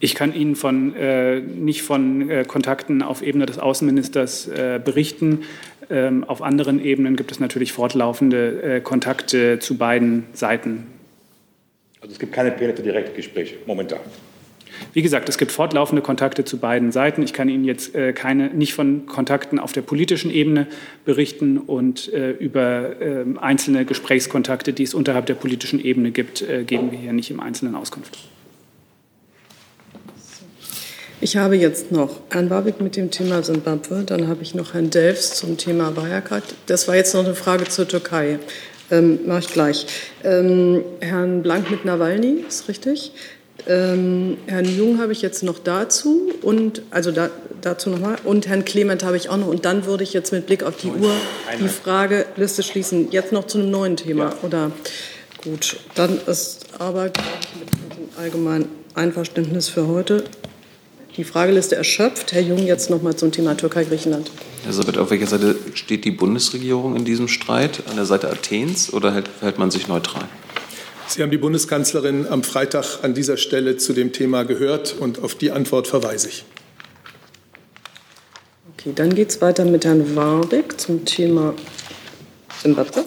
Ich kann Ihnen von, äh, nicht von äh, Kontakten auf Ebene des Außenministers äh, berichten. Ähm, auf anderen Ebenen gibt es natürlich fortlaufende äh, Kontakte zu beiden Seiten. Also es gibt keine Pläne für direkte Gespräche momentan. Wie gesagt, es gibt fortlaufende Kontakte zu beiden Seiten. Ich kann Ihnen jetzt äh, keine, nicht von Kontakten auf der politischen Ebene berichten und äh, über äh, einzelne Gesprächskontakte, die es unterhalb der politischen Ebene gibt, äh, geben wir hier nicht im Einzelnen Auskunft. Ich habe jetzt noch Herrn Warwick mit dem Thema Simbabwe, dann habe ich noch Herrn Delfs zum Thema Wirecard. Das war jetzt noch eine Frage zur Türkei. Ähm, mache ich gleich. Ähm, Herrn Blank mit Nawalny, ist richtig? Ähm, Herrn Jung habe ich jetzt noch dazu und also da, dazu nochmal und Herrn Clement habe ich auch noch und dann würde ich jetzt mit Blick auf die Uhr die Frageliste schließen. Jetzt noch zu einem neuen Thema ja. oder gut? Dann ist aber mit dem allgemeinen Einverständnis für heute die Frageliste erschöpft. Herr Jung, jetzt noch mal zum Thema Türkei-Griechenland. Elisabeth, auf welcher Seite steht die Bundesregierung in diesem Streit? An der Seite Athens oder hält, hält man sich neutral? Sie haben die Bundeskanzlerin am Freitag an dieser Stelle zu dem Thema gehört und auf die Antwort verweise ich. Okay, dann geht es weiter mit Herrn Warbeck zum Thema Simbabwe.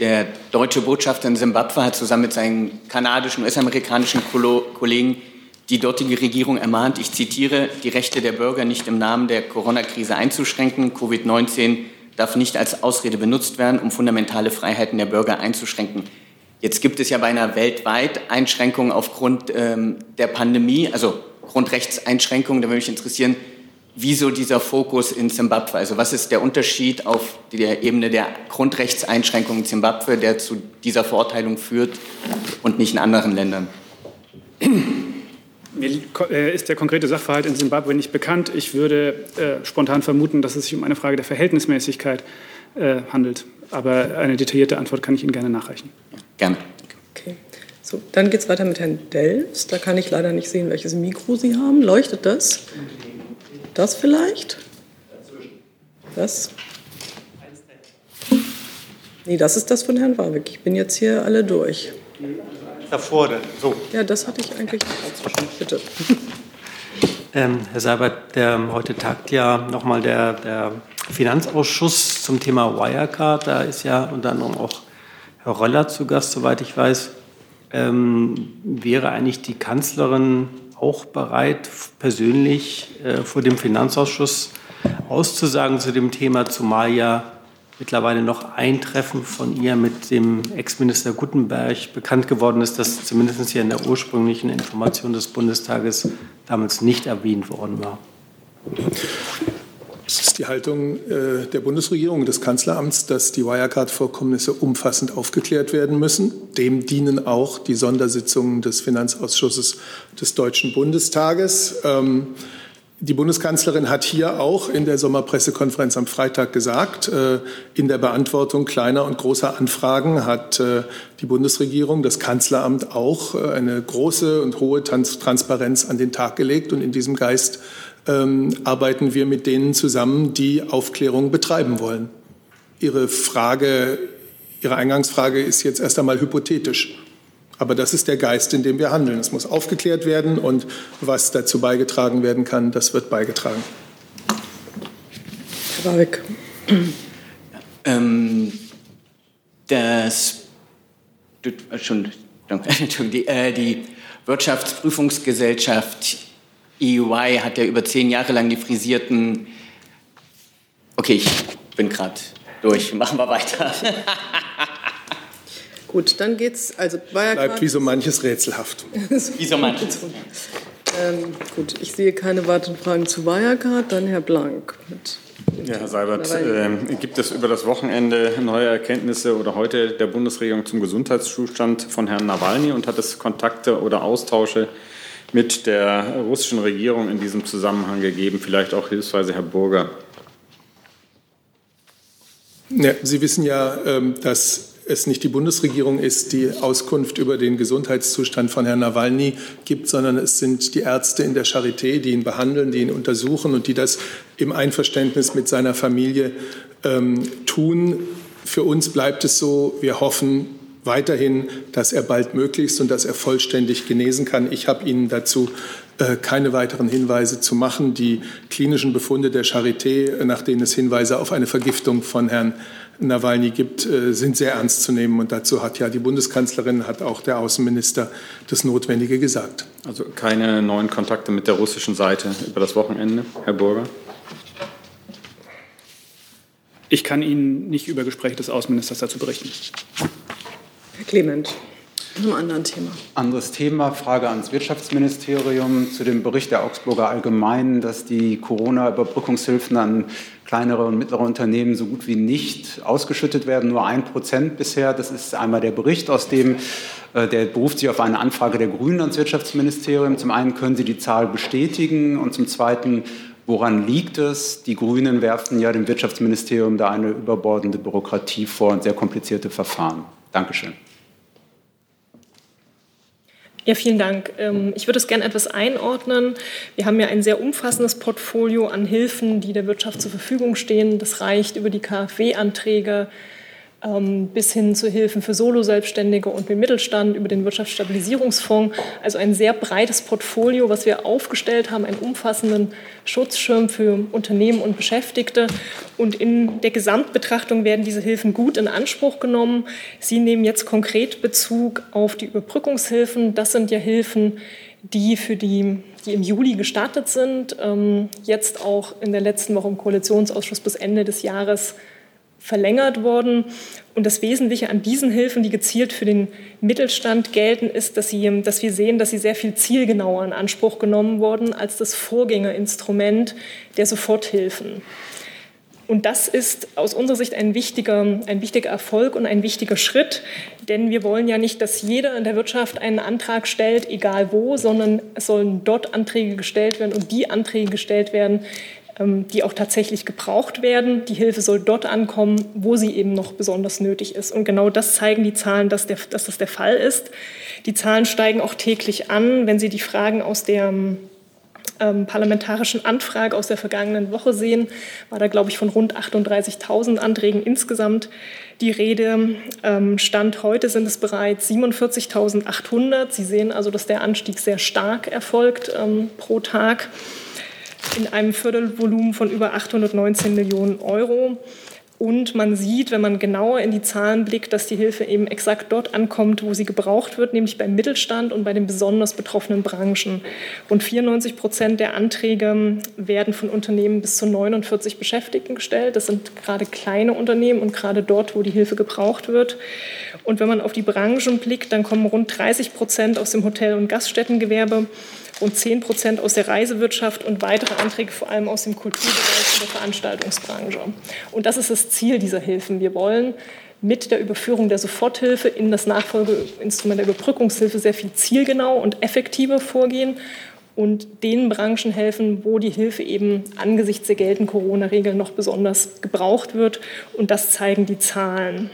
Der deutsche Botschafter in Simbabwe hat zusammen mit seinen kanadischen, US-amerikanischen Kollegen die dortige Regierung ermahnt, ich zitiere, die Rechte der Bürger nicht im Namen der Corona-Krise einzuschränken. Covid-19 darf nicht als Ausrede benutzt werden, um fundamentale Freiheiten der Bürger einzuschränken. Jetzt gibt es ja beinahe weltweit Einschränkungen aufgrund ähm, der Pandemie, also Grundrechtseinschränkungen. Da würde mich interessieren, wieso dieser Fokus in Zimbabwe? Also was ist der Unterschied auf der Ebene der Grundrechtseinschränkungen in Zimbabwe, der zu dieser Verurteilung führt und nicht in anderen Ländern? Mir äh, ist der konkrete Sachverhalt in Zimbabwe nicht bekannt. Ich würde äh, spontan vermuten, dass es sich um eine Frage der Verhältnismäßigkeit äh, handelt. Aber eine detaillierte Antwort kann ich Ihnen gerne nachreichen. Gerne. Okay. So, dann geht es weiter mit Herrn Delfs. Da kann ich leider nicht sehen, welches Mikro Sie haben. Leuchtet das? Das vielleicht? Das? Nee, das ist das von Herrn Warwick. Ich bin jetzt hier alle durch. Davor denn, so. Ja, das hatte ich eigentlich. Bitte. Ähm, Herr Seibert, der, heute tagt ja nochmal der, der Finanzausschuss zum Thema Wirecard. Da ist ja unter anderem auch Herr Röller zu Gast, soweit ich weiß. Ähm, wäre eigentlich die Kanzlerin auch bereit, persönlich äh, vor dem Finanzausschuss auszusagen zu dem Thema, zumal ja mittlerweile noch ein Treffen von ihr mit dem Ex-Minister Guttenberg bekannt geworden ist, das zumindest hier in der ursprünglichen Information des Bundestages damals nicht erwähnt worden war. Die Haltung äh, der Bundesregierung, des Kanzleramts, dass die Wirecard-Vorkommnisse umfassend aufgeklärt werden müssen. Dem dienen auch die Sondersitzungen des Finanzausschusses des Deutschen Bundestages. Ähm, die Bundeskanzlerin hat hier auch in der Sommerpressekonferenz am Freitag gesagt, äh, in der Beantwortung kleiner und großer Anfragen hat äh, die Bundesregierung, das Kanzleramt auch eine große und hohe Transparenz an den Tag gelegt und in diesem Geist ähm, arbeiten wir mit denen zusammen, die Aufklärung betreiben wollen. Ihre Frage, Ihre Eingangsfrage ist jetzt erst einmal hypothetisch. Aber das ist der Geist, in dem wir handeln. Es muss aufgeklärt werden und was dazu beigetragen werden kann, das wird beigetragen. Herr Warwick. Ähm, das, schon, die, äh, die Wirtschaftsprüfungsgesellschaft EY hat ja über zehn Jahre lang die frisierten. Okay, ich bin gerade durch. Machen wir weiter. Gut, dann geht's. Also Wirecard. Bleibt wie so manches rätselhaft. wie so manches. Ähm, gut, ich sehe keine weiteren Fragen zu Wirecard. Dann Herr Blank. ja, Herr Seibert, äh, gibt es über das Wochenende neue Erkenntnisse oder heute der Bundesregierung zum Gesundheitszustand von Herrn Nawalny und hat es Kontakte oder Austausche mit der russischen Regierung in diesem Zusammenhang gegeben, vielleicht auch hilfsweise Herr Burger? Ja, Sie wissen ja, ähm, dass es nicht die Bundesregierung ist, die Auskunft über den Gesundheitszustand von Herrn Nawalny gibt, sondern es sind die Ärzte in der Charité, die ihn behandeln, die ihn untersuchen und die das im Einverständnis mit seiner Familie ähm, tun. Für uns bleibt es so, wir hoffen, weiterhin, dass er bald möglichst und dass er vollständig genesen kann. Ich habe Ihnen dazu äh, keine weiteren Hinweise zu machen. Die klinischen Befunde der Charité, nach denen es Hinweise auf eine Vergiftung von Herrn Nawalny gibt, äh, sind sehr ernst zu nehmen. Und dazu hat ja die Bundeskanzlerin, hat auch der Außenminister das Notwendige gesagt. Also keine neuen Kontakte mit der russischen Seite über das Wochenende, Herr Burger? Ich kann Ihnen nicht über Gespräche des Außenministers dazu berichten. Herr Clement. Einem anderen Thema. Anderes Thema, Frage ans Wirtschaftsministerium zu dem Bericht der Augsburger Allgemeinen, dass die Corona-Überbrückungshilfen an kleinere und mittlere Unternehmen so gut wie nicht ausgeschüttet werden, nur ein Prozent bisher. Das ist einmal der Bericht, aus dem äh, der beruft sich auf eine Anfrage der Grünen ans Wirtschaftsministerium. Zum einen können Sie die Zahl bestätigen und zum zweiten Woran liegt es? Die Grünen werfen ja dem Wirtschaftsministerium da eine überbordende Bürokratie vor und sehr komplizierte Verfahren. Dankeschön. Ja, vielen Dank. Ähm, ich würde es gerne etwas einordnen. Wir haben ja ein sehr umfassendes Portfolio an Hilfen, die der Wirtschaft zur Verfügung stehen. Das reicht über die KfW-Anträge bis hin zu Hilfen für Solo-Selbstständige und den Mittelstand über den Wirtschaftsstabilisierungsfonds. Also ein sehr breites Portfolio, was wir aufgestellt haben, einen umfassenden Schutzschirm für Unternehmen und Beschäftigte. Und in der Gesamtbetrachtung werden diese Hilfen gut in Anspruch genommen. Sie nehmen jetzt konkret Bezug auf die Überbrückungshilfen. Das sind ja Hilfen, die für die, die im Juli gestartet sind, ähm, jetzt auch in der letzten Woche im Koalitionsausschuss bis Ende des Jahres verlängert worden. Und das Wesentliche an diesen Hilfen, die gezielt für den Mittelstand gelten, ist, dass, sie, dass wir sehen, dass sie sehr viel zielgenauer in Anspruch genommen wurden als das Vorgängerinstrument der Soforthilfen. Und das ist aus unserer Sicht ein wichtiger, ein wichtiger Erfolg und ein wichtiger Schritt, denn wir wollen ja nicht, dass jeder in der Wirtschaft einen Antrag stellt, egal wo, sondern es sollen dort Anträge gestellt werden und die Anträge gestellt werden, die auch tatsächlich gebraucht werden. Die Hilfe soll dort ankommen, wo sie eben noch besonders nötig ist. Und genau das zeigen die Zahlen, dass, der, dass das der Fall ist. Die Zahlen steigen auch täglich an. Wenn Sie die Fragen aus der ähm, parlamentarischen Anfrage aus der vergangenen Woche sehen, war da, glaube ich, von rund 38.000 Anträgen insgesamt die Rede. Ähm, Stand heute sind es bereits 47.800. Sie sehen also, dass der Anstieg sehr stark erfolgt ähm, pro Tag in einem Fördervolumen von über 819 Millionen Euro. Und man sieht, wenn man genauer in die Zahlen blickt, dass die Hilfe eben exakt dort ankommt, wo sie gebraucht wird, nämlich beim Mittelstand und bei den besonders betroffenen Branchen. Rund 94 Prozent der Anträge werden von Unternehmen bis zu 49 Beschäftigten gestellt. Das sind gerade kleine Unternehmen und gerade dort, wo die Hilfe gebraucht wird. Und wenn man auf die Branchen blickt, dann kommen rund 30 Prozent aus dem Hotel- und Gaststättengewerbe rund 10 Prozent aus der Reisewirtschaft und weitere Anträge vor allem aus dem Kulturbereich und der Veranstaltungsbranche. Und das ist das Ziel dieser Hilfen. Wir wollen mit der Überführung der Soforthilfe in das Nachfolgeinstrument der Überbrückungshilfe sehr viel zielgenau und effektiver vorgehen und den Branchen helfen, wo die Hilfe eben angesichts der geltenden Corona-Regeln noch besonders gebraucht wird. Und das zeigen die Zahlen.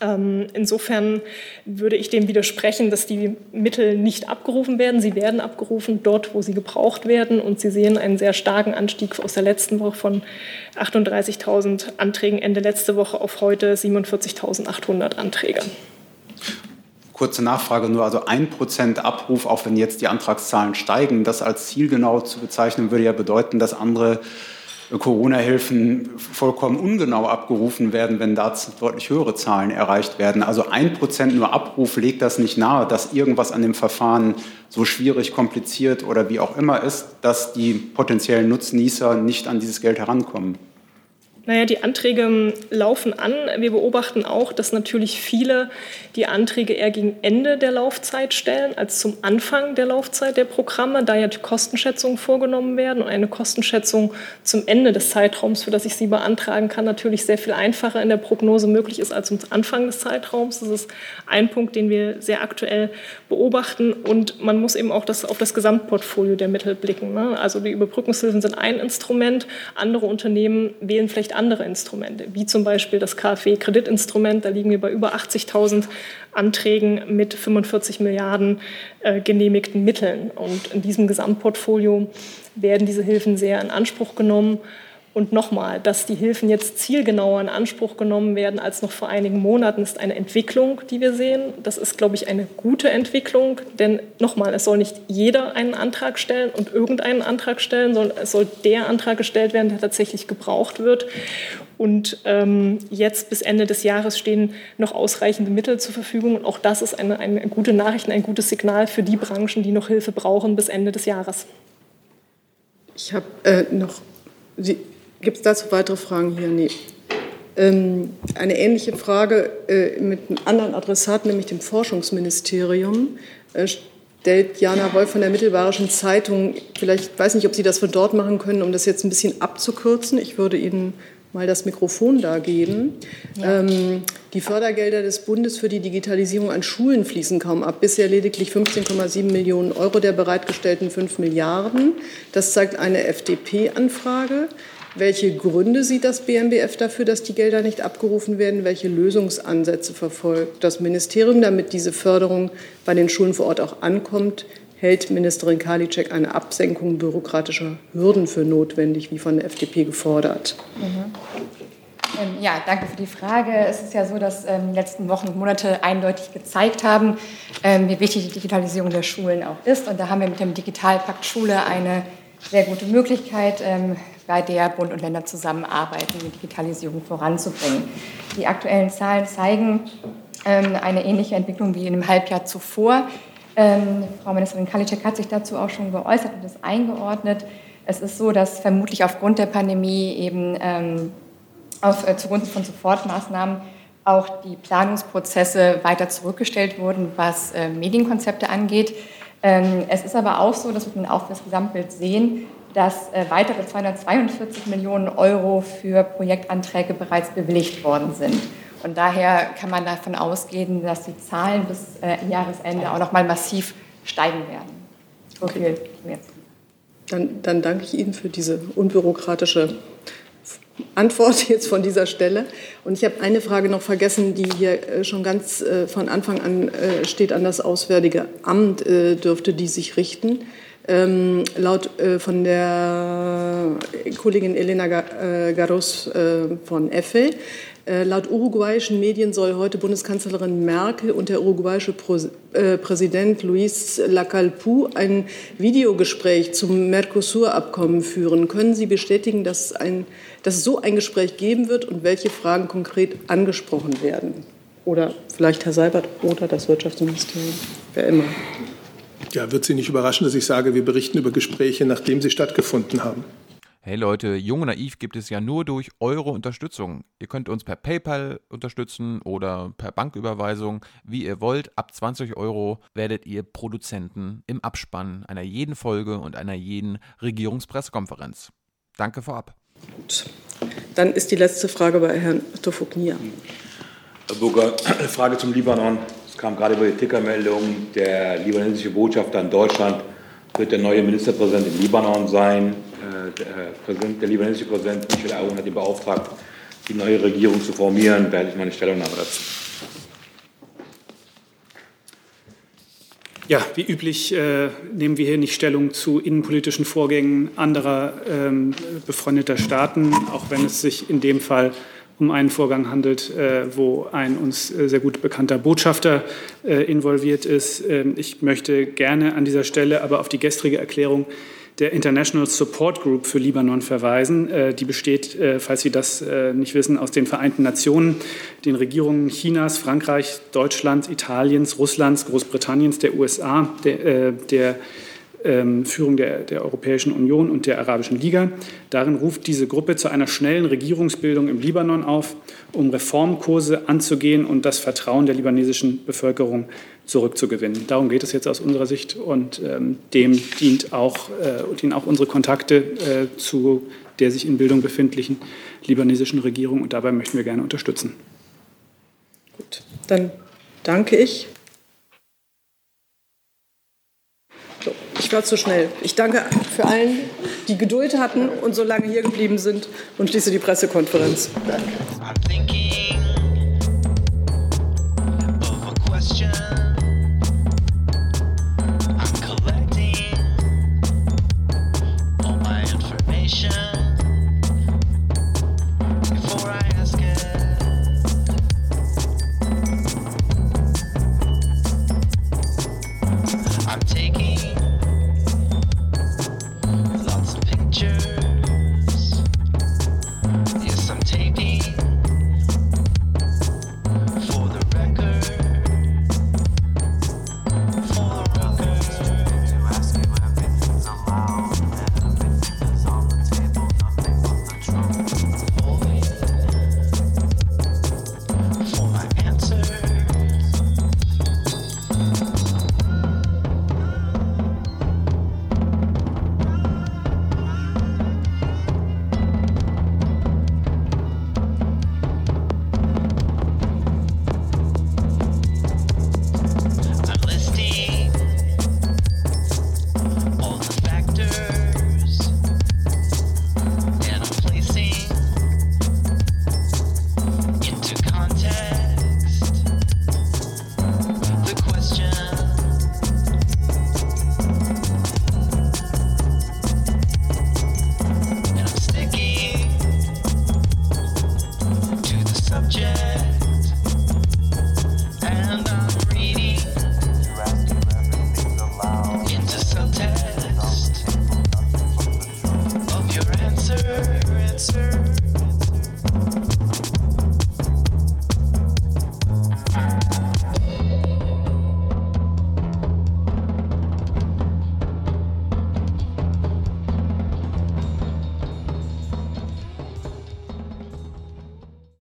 Ähm, insofern würde ich dem widersprechen, dass die Mittel nicht abgerufen werden. Sie werden abgerufen dort, wo sie gebraucht werden. Und Sie sehen einen sehr starken Anstieg aus der letzten Woche von 38.000 Anträgen Ende letzte Woche auf heute 47.800 Anträge. Kurze Nachfrage nur, also ein Prozent Abruf, auch wenn jetzt die Antragszahlen steigen, das als zielgenau zu bezeichnen, würde ja bedeuten, dass andere Corona-Hilfen vollkommen ungenau abgerufen werden, wenn da deutlich höhere Zahlen erreicht werden. Also ein Prozent nur Abruf legt das nicht nahe, dass irgendwas an dem Verfahren so schwierig, kompliziert oder wie auch immer ist, dass die potenziellen Nutznießer nicht an dieses Geld herankommen. Naja, die Anträge ähm, laufen an. Wir beobachten auch, dass natürlich viele die Anträge eher gegen Ende der Laufzeit stellen als zum Anfang der Laufzeit der Programme, da ja die Kostenschätzungen vorgenommen werden und eine Kostenschätzung zum Ende des Zeitraums, für das ich sie beantragen kann, natürlich sehr viel einfacher in der Prognose möglich ist als zum Anfang des Zeitraums. Das ist ein Punkt, den wir sehr aktuell beobachten und man muss eben auch das, auf das Gesamtportfolio der Mittel blicken. Ne? Also die Überbrückungshilfen sind ein Instrument, andere Unternehmen wählen vielleicht andere Instrumente, wie zum Beispiel das KfW-Kreditinstrument. Da liegen wir bei über 80.000 Anträgen mit 45 Milliarden äh, genehmigten Mitteln. Und in diesem Gesamtportfolio werden diese Hilfen sehr in Anspruch genommen. Und nochmal, dass die Hilfen jetzt zielgenauer in Anspruch genommen werden als noch vor einigen Monaten, ist eine Entwicklung, die wir sehen. Das ist, glaube ich, eine gute Entwicklung, denn nochmal, es soll nicht jeder einen Antrag stellen und irgendeinen Antrag stellen, sondern es soll der Antrag gestellt werden, der tatsächlich gebraucht wird. Und ähm, jetzt bis Ende des Jahres stehen noch ausreichende Mittel zur Verfügung. Und auch das ist eine, eine gute Nachricht, ein gutes Signal für die Branchen, die noch Hilfe brauchen bis Ende des Jahres. Ich habe äh, noch. Sie Gibt es dazu weitere Fragen hier? Nee. Ähm, eine ähnliche Frage äh, mit einem anderen Adressat, nämlich dem Forschungsministerium, äh, stellt Jana Wolf von der Mittelbayerischen Zeitung. Vielleicht weiß nicht, ob Sie das von dort machen können, um das jetzt ein bisschen abzukürzen. Ich würde Ihnen mal das Mikrofon da geben. Ja. Ähm, die Fördergelder des Bundes für die Digitalisierung an Schulen fließen kaum ab. Bisher lediglich 15,7 Millionen Euro der bereitgestellten 5 Milliarden. Das zeigt eine FDP-Anfrage. Welche Gründe sieht das BMBF dafür, dass die Gelder nicht abgerufen werden? Welche Lösungsansätze verfolgt das Ministerium, damit diese Förderung bei den Schulen vor Ort auch ankommt? Hält Ministerin Karliczek eine Absenkung bürokratischer Hürden für notwendig, wie von der FDP gefordert? Mhm. Ähm, ja, danke für die Frage. Es ist ja so, dass ähm, die letzten Wochen und Monate eindeutig gezeigt haben, ähm, wie wichtig die Digitalisierung der Schulen auch ist. Und da haben wir mit dem Digitalpakt Schule eine sehr gute Möglichkeit, ähm, bei der Bund und Länder zusammenarbeiten, die Digitalisierung voranzubringen. Die aktuellen Zahlen zeigen ähm, eine ähnliche Entwicklung wie in dem Halbjahr zuvor. Ähm, Frau Ministerin Kalitschek hat sich dazu auch schon geäußert und das eingeordnet. Es ist so, dass vermutlich aufgrund der Pandemie eben ähm, auf, äh, zugunsten von Sofortmaßnahmen auch die Planungsprozesse weiter zurückgestellt wurden, was äh, Medienkonzepte angeht. Ähm, es ist aber auch so, dass wir auch das Gesamtbild sehen, dass äh, weitere 242 Millionen Euro für Projektanträge bereits bewilligt worden sind. Und daher kann man davon ausgehen, dass die Zahlen bis äh, Jahresende auch noch mal massiv steigen werden. So viel jetzt. Dann, dann danke ich Ihnen für diese unbürokratische Antwort jetzt von dieser Stelle. Und ich habe eine Frage noch vergessen, die hier äh, schon ganz äh, von Anfang an steht an das Auswärtige Amt, dürfte die sich richten. Ähm, laut äh, von der Kollegin Elena Garros äh, von EFE äh, laut uruguayischen Medien soll heute Bundeskanzlerin Merkel und der uruguayische äh, Präsident Luis Lacalpu ein Videogespräch zum Mercosur-Abkommen führen. Können Sie bestätigen, dass, ein, dass es so ein Gespräch geben wird und welche Fragen konkret angesprochen werden? Oder vielleicht Herr Seibert oder das Wirtschaftsministerium, wer immer. Ja, wird Sie nicht überraschen, dass ich sage, wir berichten über Gespräche, nachdem sie stattgefunden haben. Hey Leute, Jung und Naiv gibt es ja nur durch eure Unterstützung. Ihr könnt uns per PayPal unterstützen oder per Banküberweisung, wie ihr wollt. Ab 20 Euro werdet ihr Produzenten im Abspann einer jeden Folge und einer jeden Regierungspressekonferenz. Danke vorab. Gut. Dann ist die letzte Frage bei Herrn Tofoknia. Herr Burger, Frage zum Libanon. Es kam gerade über die Tickermeldung, der libanesische Botschafter in Deutschland wird der neue Ministerpräsident im Libanon sein. Äh, der, Präsident, der libanesische Präsident Michel Aoun hat ihn beauftragt, die neue Regierung zu formieren. Da hätte ich meine Stellungnahme dazu. Ja, wie üblich äh, nehmen wir hier nicht Stellung zu innenpolitischen Vorgängen anderer ähm, befreundeter Staaten, auch wenn es sich in dem Fall um einen Vorgang handelt, äh, wo ein uns äh, sehr gut bekannter Botschafter äh, involviert ist. Ähm, ich möchte gerne an dieser Stelle aber auf die gestrige Erklärung der International Support Group für Libanon verweisen. Die besteht, falls Sie das nicht wissen, aus den Vereinten Nationen, den Regierungen Chinas, Frankreich, Deutschlands, Italiens, Russlands, Großbritanniens, der USA, der, der Führung der, der, Europäischen Union und der Arabischen Liga. Darin ruft diese Gruppe zu einer schnellen Regierungsbildung im Libanon auf, um Reformkurse anzugehen und das Vertrauen der libanesischen Bevölkerung zurückzugewinnen. Darum geht es jetzt aus unserer Sicht und ähm, dem dient auch, äh, dienen auch unsere Kontakte äh, zu der sich in Bildung befindlichen libanesischen Regierung und dabei möchten wir gerne unterstützen. Gut, dann danke ich. So, ich war zu schnell. Ich danke für allen, die Geduld hatten und so lange hier geblieben sind und schließe die Pressekonferenz. Danke.